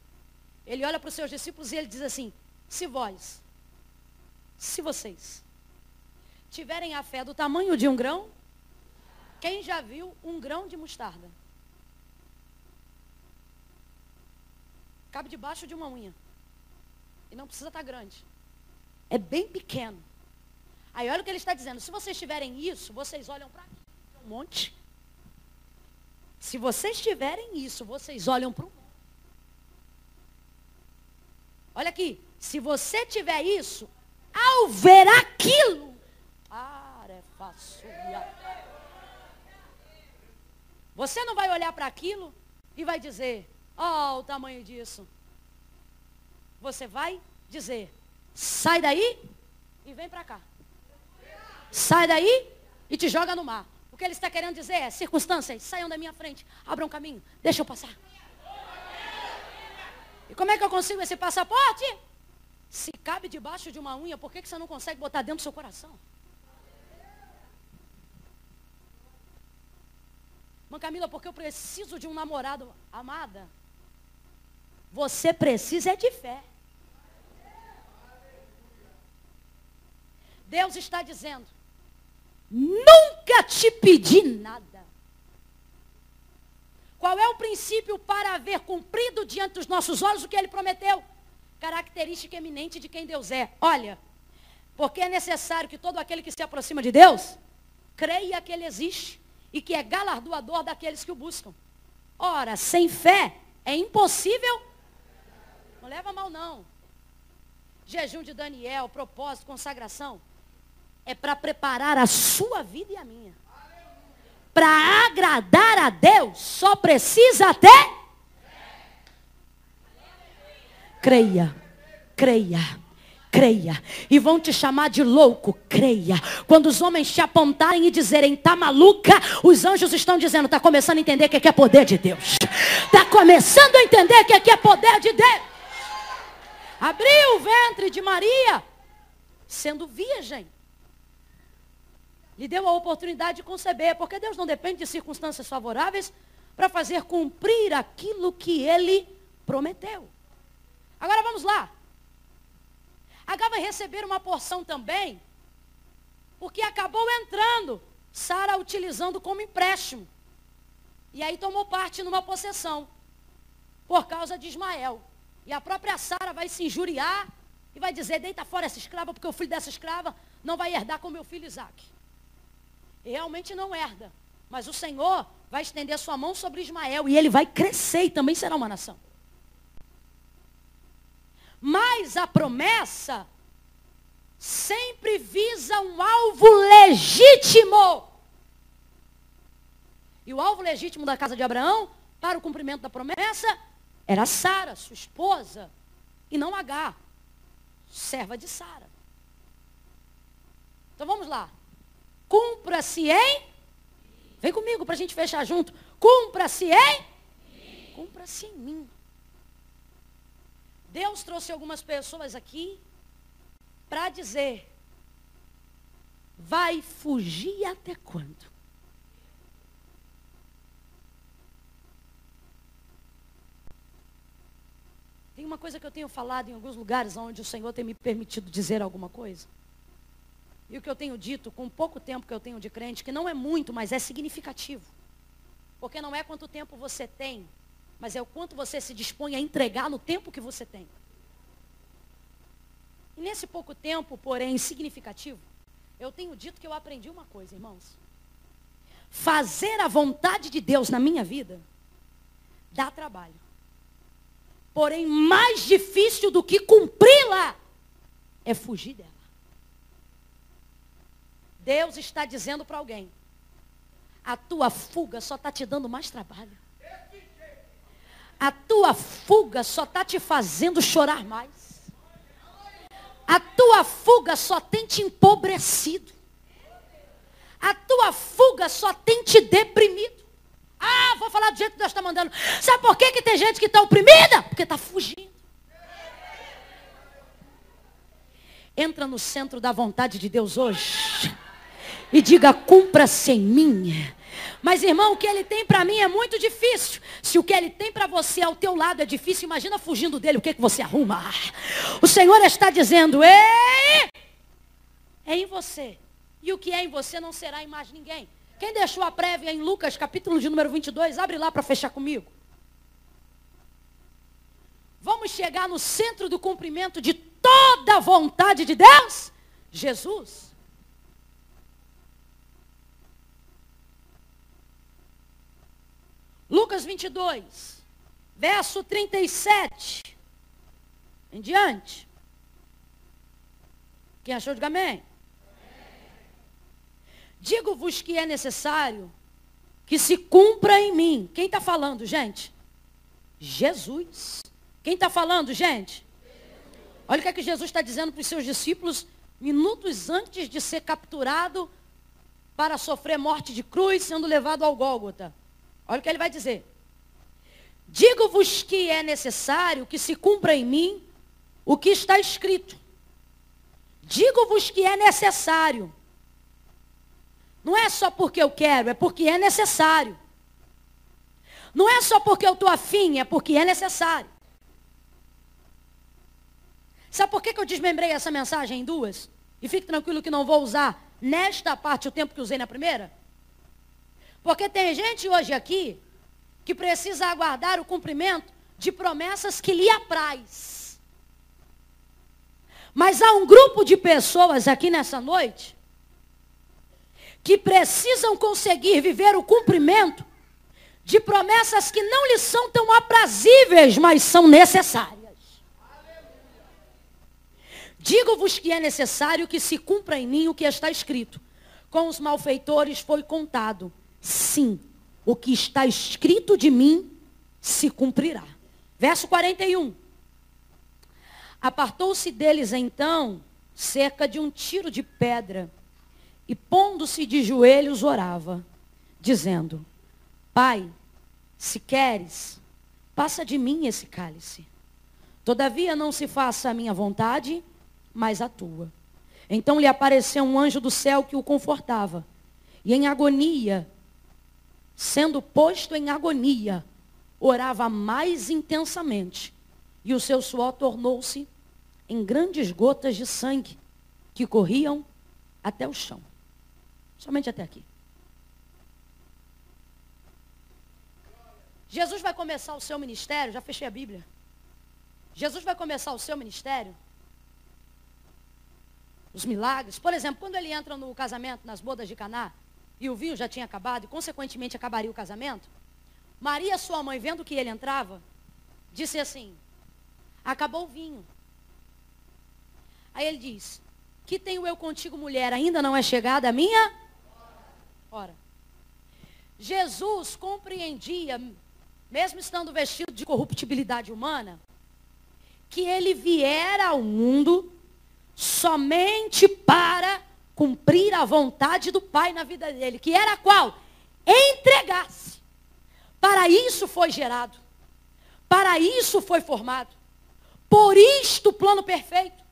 Ele olha para os seus discípulos e ele diz assim, se vós, se vocês tiverem a fé do tamanho de um grão, quem já viu um grão de mostarda? Cabe debaixo de uma unha. E não precisa estar grande. É bem pequeno. Aí olha o que ele está dizendo. Se vocês tiverem isso, vocês olham para um monte. Se vocês tiverem isso, vocês olham para um monte. Olha aqui. Se você tiver isso, ao ver aquilo, você não vai olhar para aquilo e vai dizer, oh, o tamanho disso. Você vai dizer, sai daí e vem para cá. Sai daí e te joga no mar. O que ele está querendo dizer é, circunstâncias, saiam da minha frente, abram caminho, deixa eu passar. E como é que eu consigo esse passaporte? Se cabe debaixo de uma unha, por que, que você não consegue botar dentro do seu coração? Mãe Camila, porque eu preciso de um namorado, amada. Você precisa é de fé. Deus está dizendo: nunca te pedi nada. Qual é o princípio para haver cumprido diante dos nossos olhos o que ele prometeu? Característica eminente de quem Deus é. Olha, porque é necessário que todo aquele que se aproxima de Deus creia que ele existe e que é galardoador daqueles que o buscam. Ora, sem fé é impossível. Não leva mal não. Jejum de Daniel, propósito, consagração é para preparar a sua vida e a minha. Para agradar a Deus, só precisa ter creia, creia creia. E vão te chamar de louco, creia. Quando os homens te apontarem e dizerem, tá maluca, os anjos estão dizendo, tá começando a entender que é poder de Deus. Tá começando a entender que é poder de Deus. Abriu o ventre de Maria, sendo virgem. Lhe deu a oportunidade de conceber, porque Deus não depende de circunstâncias favoráveis para fazer cumprir aquilo que ele prometeu. Agora vamos lá. Agar vai receber uma porção também, porque acabou entrando Sara utilizando como empréstimo. E aí tomou parte numa possessão, por causa de Ismael. E a própria Sara vai se injuriar e vai dizer: deita fora essa escrava, porque o filho dessa escrava não vai herdar com meu filho Isaac. E realmente não herda. Mas o Senhor vai estender sua mão sobre Ismael e ele vai crescer e também será uma nação. Mas a promessa sempre visa um alvo legítimo. E o alvo legítimo da casa de Abraão, para o cumprimento da promessa, era Sara, sua esposa, e não H, serva de Sara. Então vamos lá. cumpra-se em. Vem comigo para a gente fechar junto. Cumpra-se em. Cumpra-se em mim. Deus trouxe algumas pessoas aqui para dizer: vai fugir até quando? Tem uma coisa que eu tenho falado em alguns lugares onde o Senhor tem me permitido dizer alguma coisa. E o que eu tenho dito, com pouco tempo que eu tenho de crente, que não é muito, mas é significativo. Porque não é quanto tempo você tem, mas é o quanto você se dispõe a entregar no tempo que você tem. E nesse pouco tempo, porém significativo, eu tenho dito que eu aprendi uma coisa, irmãos. Fazer a vontade de Deus na minha vida dá trabalho. Porém, mais difícil do que cumpri-la é fugir dela. Deus está dizendo para alguém: a tua fuga só está te dando mais trabalho. A tua fuga só está te fazendo chorar mais. A tua fuga só tem te empobrecido. A tua fuga só tem te deprimido. Ah, vou falar do jeito que Deus está mandando. Sabe por que, que tem gente que está oprimida? Porque está fugindo. Entra no centro da vontade de Deus hoje. E diga, cumpra-se em mim. Mas irmão, o que ele tem para mim é muito difícil. Se o que ele tem para você ao teu lado é difícil, imagina fugindo dele, o que, que você arruma? O Senhor está dizendo, Ei! é em você. E o que é em você não será em mais ninguém. Quem deixou a prévia em Lucas, capítulo de número 22, abre lá para fechar comigo. Vamos chegar no centro do cumprimento de toda a vontade de Deus? Jesus. Lucas 22, verso 37. Em diante. Quem achou, diga amém. Digo-vos que é necessário que se cumpra em mim. Quem está falando, gente? Jesus. Quem está falando, gente? Olha o que é que Jesus está dizendo para os seus discípulos minutos antes de ser capturado para sofrer morte de cruz, sendo levado ao Gólgota. Olha o que ele vai dizer. Digo-vos que é necessário que se cumpra em mim o que está escrito. Digo-vos que é necessário não é só porque eu quero, é porque é necessário. Não é só porque eu estou afim, é porque é necessário. Sabe por que, que eu desmembrei essa mensagem em duas? E fique tranquilo que não vou usar nesta parte o tempo que usei na primeira? Porque tem gente hoje aqui que precisa aguardar o cumprimento de promessas que lhe apraz. Mas há um grupo de pessoas aqui nessa noite que precisam conseguir viver o cumprimento de promessas que não lhes são tão aprazíveis, mas são necessárias. Digo-vos que é necessário que se cumpra em mim o que está escrito. Com os malfeitores foi contado. Sim, o que está escrito de mim se cumprirá. Verso 41. Apartou-se deles então cerca de um tiro de pedra e pondo-se de joelhos orava, dizendo: Pai, se queres, passa de mim esse cálice. Todavia não se faça a minha vontade, mas a tua. Então lhe apareceu um anjo do céu que o confortava. E em agonia, sendo posto em agonia, orava mais intensamente. E o seu suor tornou-se em grandes gotas de sangue que corriam até o chão. Somente até aqui. Jesus vai começar o seu ministério, já fechei a Bíblia. Jesus vai começar o seu ministério. Os milagres. Por exemplo, quando ele entra no casamento, nas bodas de Caná, e o vinho já tinha acabado, e consequentemente acabaria o casamento, Maria, sua mãe, vendo que ele entrava, disse assim: Acabou o vinho. Aí ele diz: Que tenho eu contigo, mulher? Ainda não é chegada a minha Ora, Jesus compreendia, mesmo estando vestido de corruptibilidade humana, que ele viera ao mundo somente para cumprir a vontade do Pai na vida dele, que era qual? Entregar-se. Para isso foi gerado. Para isso foi formado. Por isto o plano perfeito.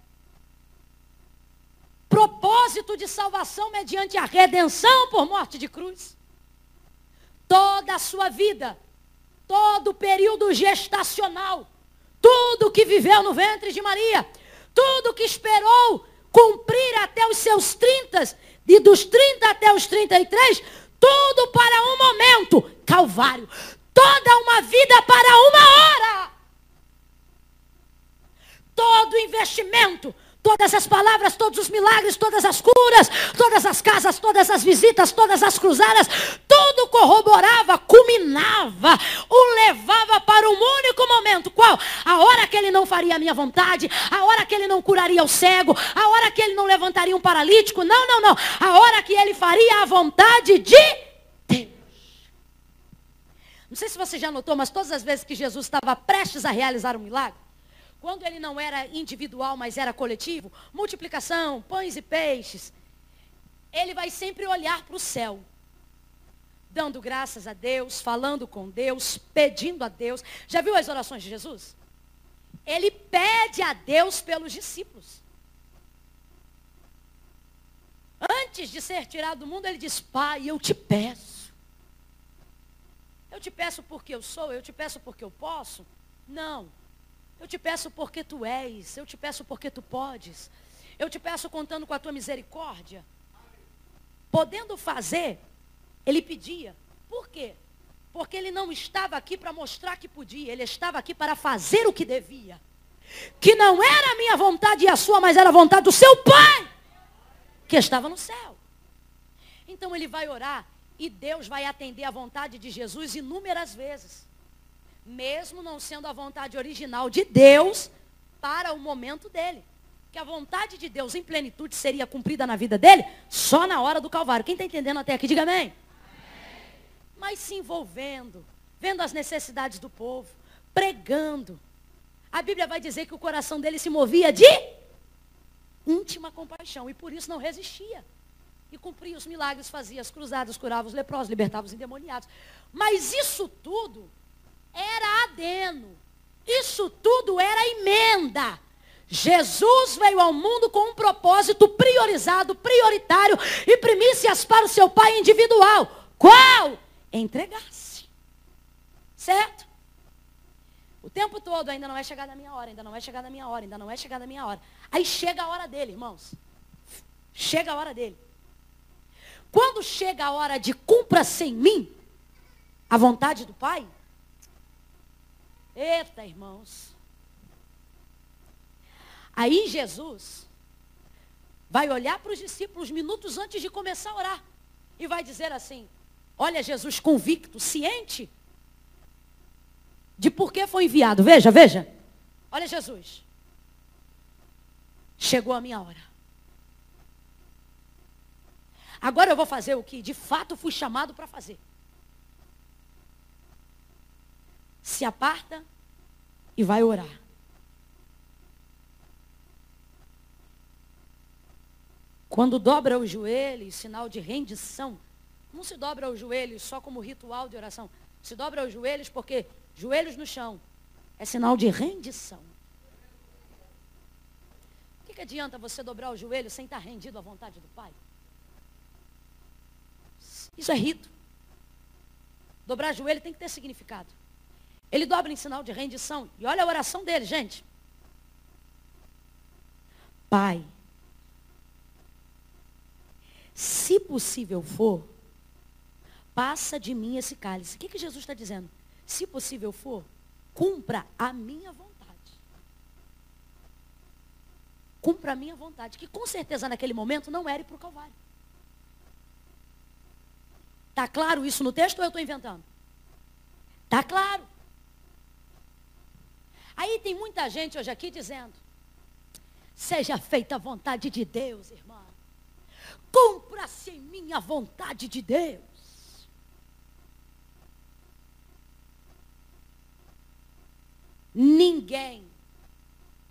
Propósito de salvação mediante a redenção por morte de cruz. Toda a sua vida, todo o período gestacional, tudo que viveu no ventre de Maria, tudo que esperou cumprir até os seus 30, e dos 30 até os 33, tudo para um momento, Calvário. Toda uma vida para uma hora. Todo investimento, Todas as palavras, todos os milagres, todas as curas, todas as casas, todas as visitas, todas as cruzadas, tudo corroborava, culminava, o levava para um único momento. Qual? A hora que ele não faria a minha vontade, a hora que ele não curaria o cego, a hora que ele não levantaria um paralítico. Não, não, não. A hora que ele faria a vontade de Deus. Não sei se você já notou, mas todas as vezes que Jesus estava prestes a realizar um milagre, quando ele não era individual, mas era coletivo, multiplicação, pães e peixes, ele vai sempre olhar para o céu, dando graças a Deus, falando com Deus, pedindo a Deus. Já viu as orações de Jesus? Ele pede a Deus pelos discípulos. Antes de ser tirado do mundo, ele diz: Pai, eu te peço. Eu te peço porque eu sou, eu te peço porque eu posso. Não. Eu te peço porque tu és, eu te peço porque tu podes. Eu te peço contando com a tua misericórdia. Podendo fazer, ele pedia. Por quê? Porque ele não estava aqui para mostrar que podia, ele estava aqui para fazer o que devia. Que não era a minha vontade e a sua, mas era a vontade do seu pai, que estava no céu. Então ele vai orar e Deus vai atender a vontade de Jesus inúmeras vezes mesmo não sendo a vontade original de Deus para o momento dele. Que a vontade de Deus em plenitude seria cumprida na vida dele só na hora do Calvário. Quem está entendendo até aqui, diga amém. amém. Mas se envolvendo, vendo as necessidades do povo, pregando. A Bíblia vai dizer que o coração dele se movia de íntima compaixão e por isso não resistia. E cumpria os milagres, fazia as cruzadas, curava os leprosos, libertava os endemoniados. Mas isso tudo era adeno. Isso tudo era emenda. Jesus veio ao mundo com um propósito priorizado, prioritário e primícias para o seu Pai individual. Qual? Entregar-se. Certo? O tempo todo ainda não é chegada a minha hora, ainda não é chegada a minha hora, ainda não é chegada a minha hora. Aí chega a hora dele, irmãos. Chega a hora dele. Quando chega a hora de cumpra-se em mim a vontade do Pai, Eita, irmãos. Aí Jesus vai olhar para os discípulos minutos antes de começar a orar e vai dizer assim: Olha, Jesus convicto, ciente de por que foi enviado. Veja, veja. Olha, Jesus. Chegou a minha hora. Agora eu vou fazer o que de fato fui chamado para fazer. Se aparta e vai orar. Quando dobra os joelhos, sinal de rendição, não se dobra os joelhos só como ritual de oração. Se dobra os joelhos porque joelhos no chão é sinal de rendição. O que, que adianta você dobrar o joelho sem estar rendido à vontade do Pai? Isso é rito. Dobrar joelho tem que ter significado. Ele dobra em sinal de rendição. E olha a oração dele, gente. Pai, se possível for, passa de mim esse cálice. O que, que Jesus está dizendo? Se possível for, cumpra a minha vontade. Cumpra a minha vontade. Que com certeza naquele momento não era ir para o Calvário. Está claro isso no texto ou eu estou inventando? Está claro. Aí tem muita gente hoje aqui dizendo: seja feita a vontade de Deus, irmã. Cumpra-se em mim a vontade de Deus. Ninguém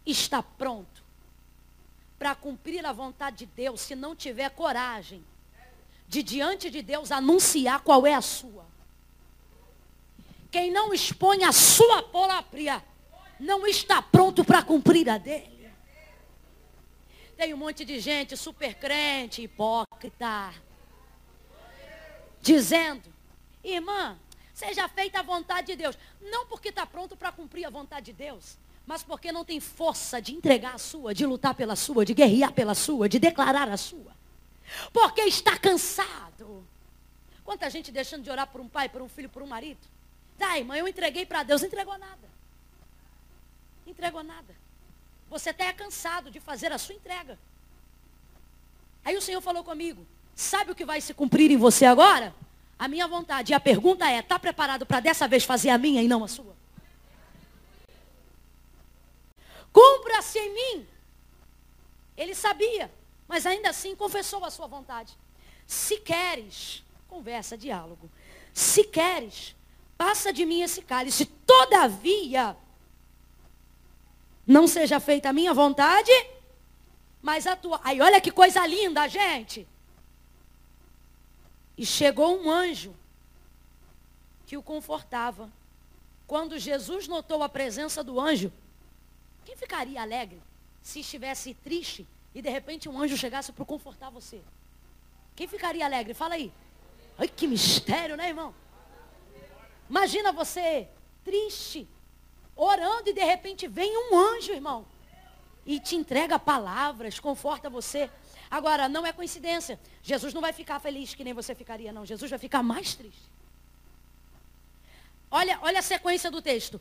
está pronto para cumprir a vontade de Deus se não tiver coragem de diante de Deus anunciar qual é a sua. Quem não expõe a sua própria não está pronto para cumprir a dele. Tem um monte de gente super crente, hipócrita, dizendo, irmã, seja feita a vontade de Deus. Não porque está pronto para cumprir a vontade de Deus, mas porque não tem força de entregar a sua, de lutar pela sua, de guerrear pela sua, de declarar a sua. Porque está cansado. Quanta gente deixando de orar por um pai, por um filho, por um marido. Tá, irmã, eu entreguei para Deus, não entregou nada. Entregou nada. Você até é cansado de fazer a sua entrega. Aí o Senhor falou comigo: sabe o que vai se cumprir em você agora? A minha vontade. E a pergunta é: está preparado para dessa vez fazer a minha e não a sua? Cumpra-se em mim. Ele sabia, mas ainda assim confessou a sua vontade. Se queres, conversa, diálogo. Se queres, passa de mim esse cálice. Todavia, não seja feita a minha vontade, mas a tua. Aí olha que coisa linda, gente. E chegou um anjo que o confortava. Quando Jesus notou a presença do anjo, quem ficaria alegre se estivesse triste e de repente um anjo chegasse para confortar você? Quem ficaria alegre? Fala aí. Ai, que mistério, né, irmão? Imagina você triste, orando e de repente vem um anjo, irmão, e te entrega palavras, conforta você. Agora, não é coincidência. Jesus não vai ficar feliz que nem você ficaria, não. Jesus vai ficar mais triste. Olha, olha a sequência do texto.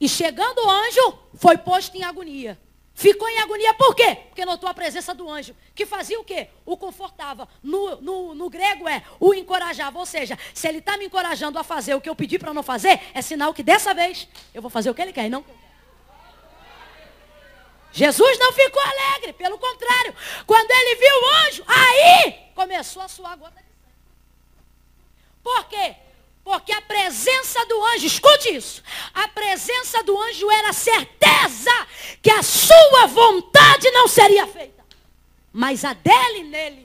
E chegando o anjo, foi posto em agonia. Ficou em agonia por quê? Porque notou a presença do anjo, que fazia o quê? O confortava. No, no, no grego é o encorajava. Ou seja, se ele está me encorajando a fazer o que eu pedi para não fazer, é sinal que dessa vez eu vou fazer o que ele quer não Jesus não ficou alegre, pelo contrário. Quando ele viu o anjo, aí começou a suar gota de sangue. Por quê? Porque a presença do anjo, escute isso, a presença do anjo era certeza que a sua vontade não seria feita, mas a dele nele.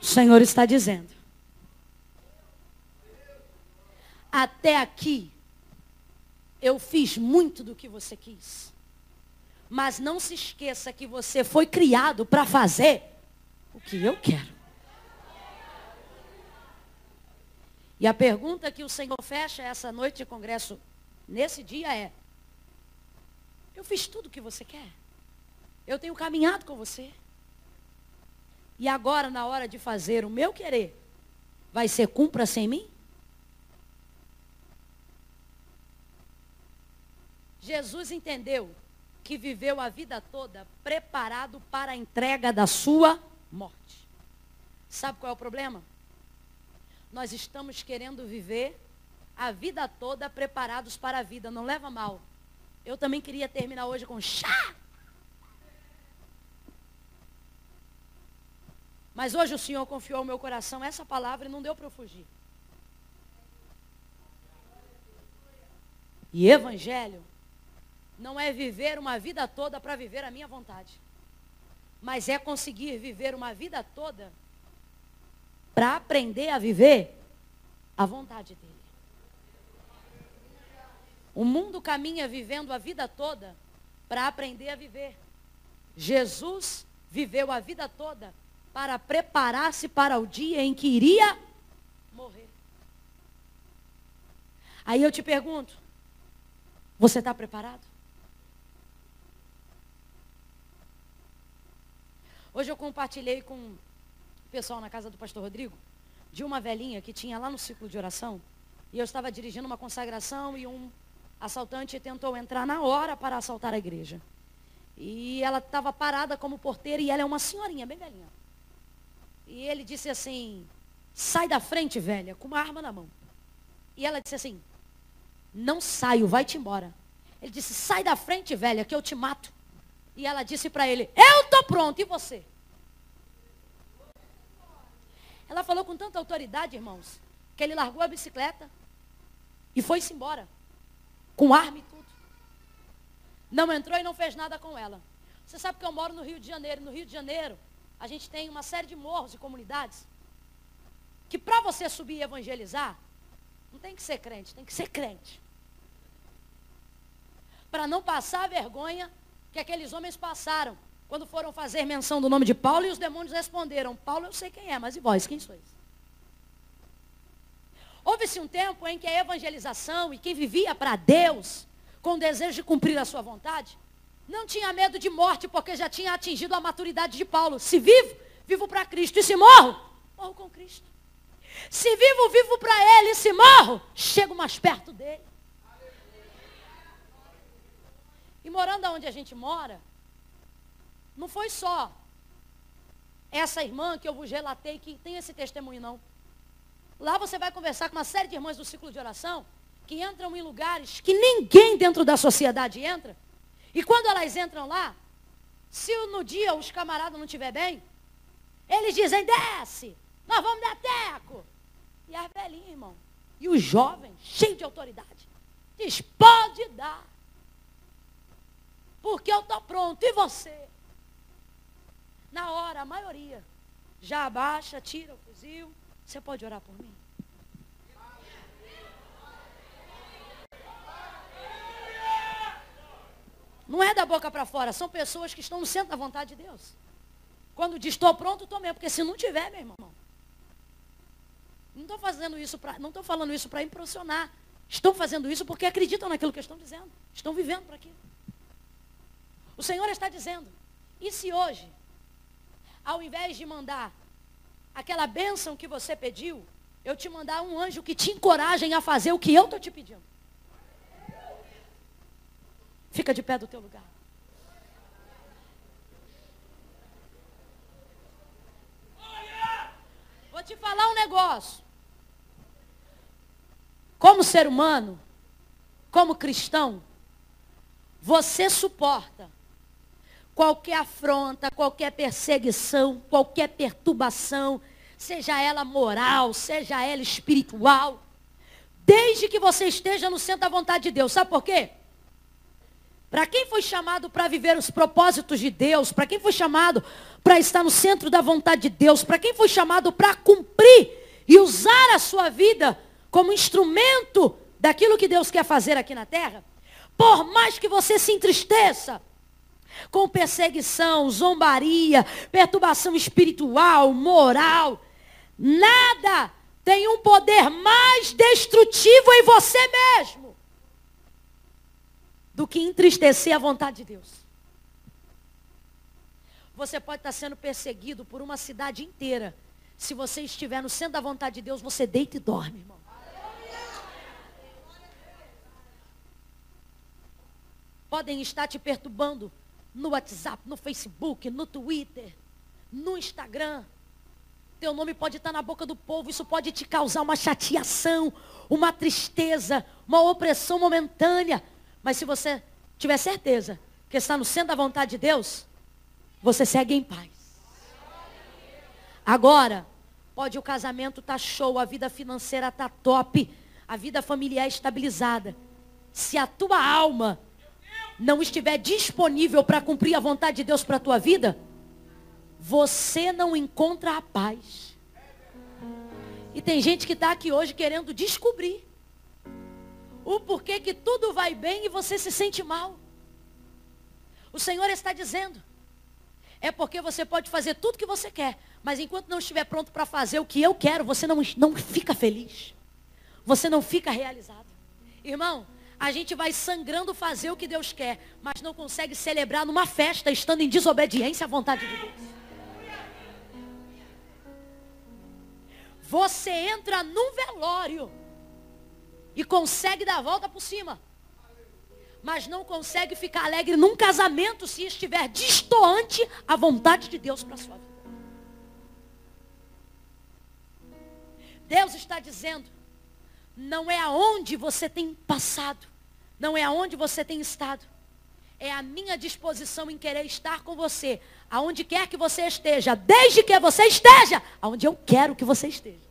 O Senhor está dizendo. Até aqui eu fiz muito do que você quis. Mas não se esqueça que você foi criado para fazer o que eu quero. E a pergunta que o Senhor fecha essa noite de congresso, nesse dia, é: Eu fiz tudo o que você quer? Eu tenho caminhado com você? E agora, na hora de fazer o meu querer, vai ser cumpra sem mim? Jesus entendeu que viveu a vida toda preparado para a entrega da sua morte. Sabe qual é o problema? Nós estamos querendo viver a vida toda preparados para a vida. Não leva mal. Eu também queria terminar hoje com chá. Mas hoje o Senhor confiou ao meu coração essa palavra e não deu para eu fugir. E evangelho não é viver uma vida toda para viver a minha vontade, mas é conseguir viver uma vida toda para aprender a viver a vontade dele. O mundo caminha vivendo a vida toda para aprender a viver. Jesus viveu a vida toda para preparar-se para o dia em que iria morrer. Aí eu te pergunto: você está preparado? Hoje eu compartilhei com o pessoal na casa do pastor Rodrigo de uma velhinha que tinha lá no ciclo de oração. E eu estava dirigindo uma consagração e um assaltante tentou entrar na hora para assaltar a igreja. E ela estava parada como porteira e ela é uma senhorinha, bem velhinha. E ele disse assim: sai da frente, velha, com uma arma na mão. E ela disse assim: não saio, vai-te embora. Ele disse: sai da frente, velha, que eu te mato. E ela disse para ele: Eu estou pronto, e você? Ela falou com tanta autoridade, irmãos, que ele largou a bicicleta e foi-se embora. Com arma e tudo. Não entrou e não fez nada com ela. Você sabe que eu moro no Rio de Janeiro. No Rio de Janeiro, a gente tem uma série de morros e comunidades que para você subir e evangelizar, não tem que ser crente, tem que ser crente. Para não passar vergonha que aqueles homens passaram quando foram fazer menção do nome de Paulo e os demônios responderam: Paulo, eu sei quem é, mas e vós, quem sois? Houve-se um tempo em que a evangelização e quem vivia para Deus, com o desejo de cumprir a sua vontade, não tinha medo de morte, porque já tinha atingido a maturidade de Paulo. Se vivo, vivo para Cristo. E se morro, morro com Cristo. Se vivo, vivo para Ele. E se morro, chego mais perto dele. E morando onde a gente mora, não foi só essa irmã que eu vos relatei que tem esse testemunho, não. Lá você vai conversar com uma série de irmãs do ciclo de oração que entram em lugares que ninguém dentro da sociedade entra. E quando elas entram lá, se no dia os camaradas não estiver bem, eles dizem, desce, nós vamos dar teco. E as velhinhas, irmão, e os jovens, cheios de autoridade, diz, pode dar. Porque eu estou pronto. E você? Na hora, a maioria já abaixa, tira o fuzil. Você pode orar por mim? Não é da boca para fora, são pessoas que estão no centro da vontade de Deus. Quando diz estou pronto, estou mesmo, porque se não tiver, meu irmão. Não estou fazendo isso para, não estou falando isso para impressionar. Estão fazendo isso porque acreditam naquilo que estão dizendo. Estão vivendo para aquilo. O Senhor está dizendo: e se hoje, ao invés de mandar aquela bênção que você pediu, eu te mandar um anjo que te encorajem a fazer o que eu estou te pedindo? Fica de pé do teu lugar. Vou te falar um negócio. Como ser humano, como cristão, você suporta qualquer afronta, qualquer perseguição, qualquer perturbação, seja ela moral, seja ela espiritual, desde que você esteja no centro da vontade de Deus. Sabe por quê? Para quem foi chamado para viver os propósitos de Deus, para quem foi chamado para estar no centro da vontade de Deus, para quem foi chamado para cumprir e usar a sua vida como instrumento daquilo que Deus quer fazer aqui na terra, por mais que você se entristeça com perseguição, zombaria, perturbação espiritual, moral, nada tem um poder mais destrutivo em você mesmo do que entristecer a vontade de Deus. Você pode estar sendo perseguido por uma cidade inteira. Se você estiver no centro da vontade de Deus, você deita e dorme, irmão. Podem estar te perturbando no WhatsApp, no Facebook, no Twitter, no Instagram. Teu nome pode estar na boca do povo, isso pode te causar uma chateação, uma tristeza, uma opressão momentânea. Mas se você tiver certeza que está no centro da vontade de Deus, você segue em paz. Agora, pode o casamento estar tá show, a vida financeira está top, a vida familiar estabilizada. Se a tua alma não estiver disponível para cumprir a vontade de Deus para a tua vida, você não encontra a paz. E tem gente que está aqui hoje querendo descobrir o porquê que tudo vai bem e você se sente mal. O Senhor está dizendo. É porque você pode fazer tudo que você quer, mas enquanto não estiver pronto para fazer o que eu quero, você não, não fica feliz. Você não fica realizado. Irmão, a gente vai sangrando fazer o que Deus quer, mas não consegue celebrar numa festa estando em desobediência à vontade de Deus. Você entra num velório e consegue dar a volta por cima. Mas não consegue ficar alegre num casamento se estiver distoante à vontade de Deus para sua vida. Deus está dizendo, não é aonde você tem passado, não é aonde você tem estado, é a minha disposição em querer estar com você, aonde quer que você esteja, desde que você esteja, aonde eu quero que você esteja.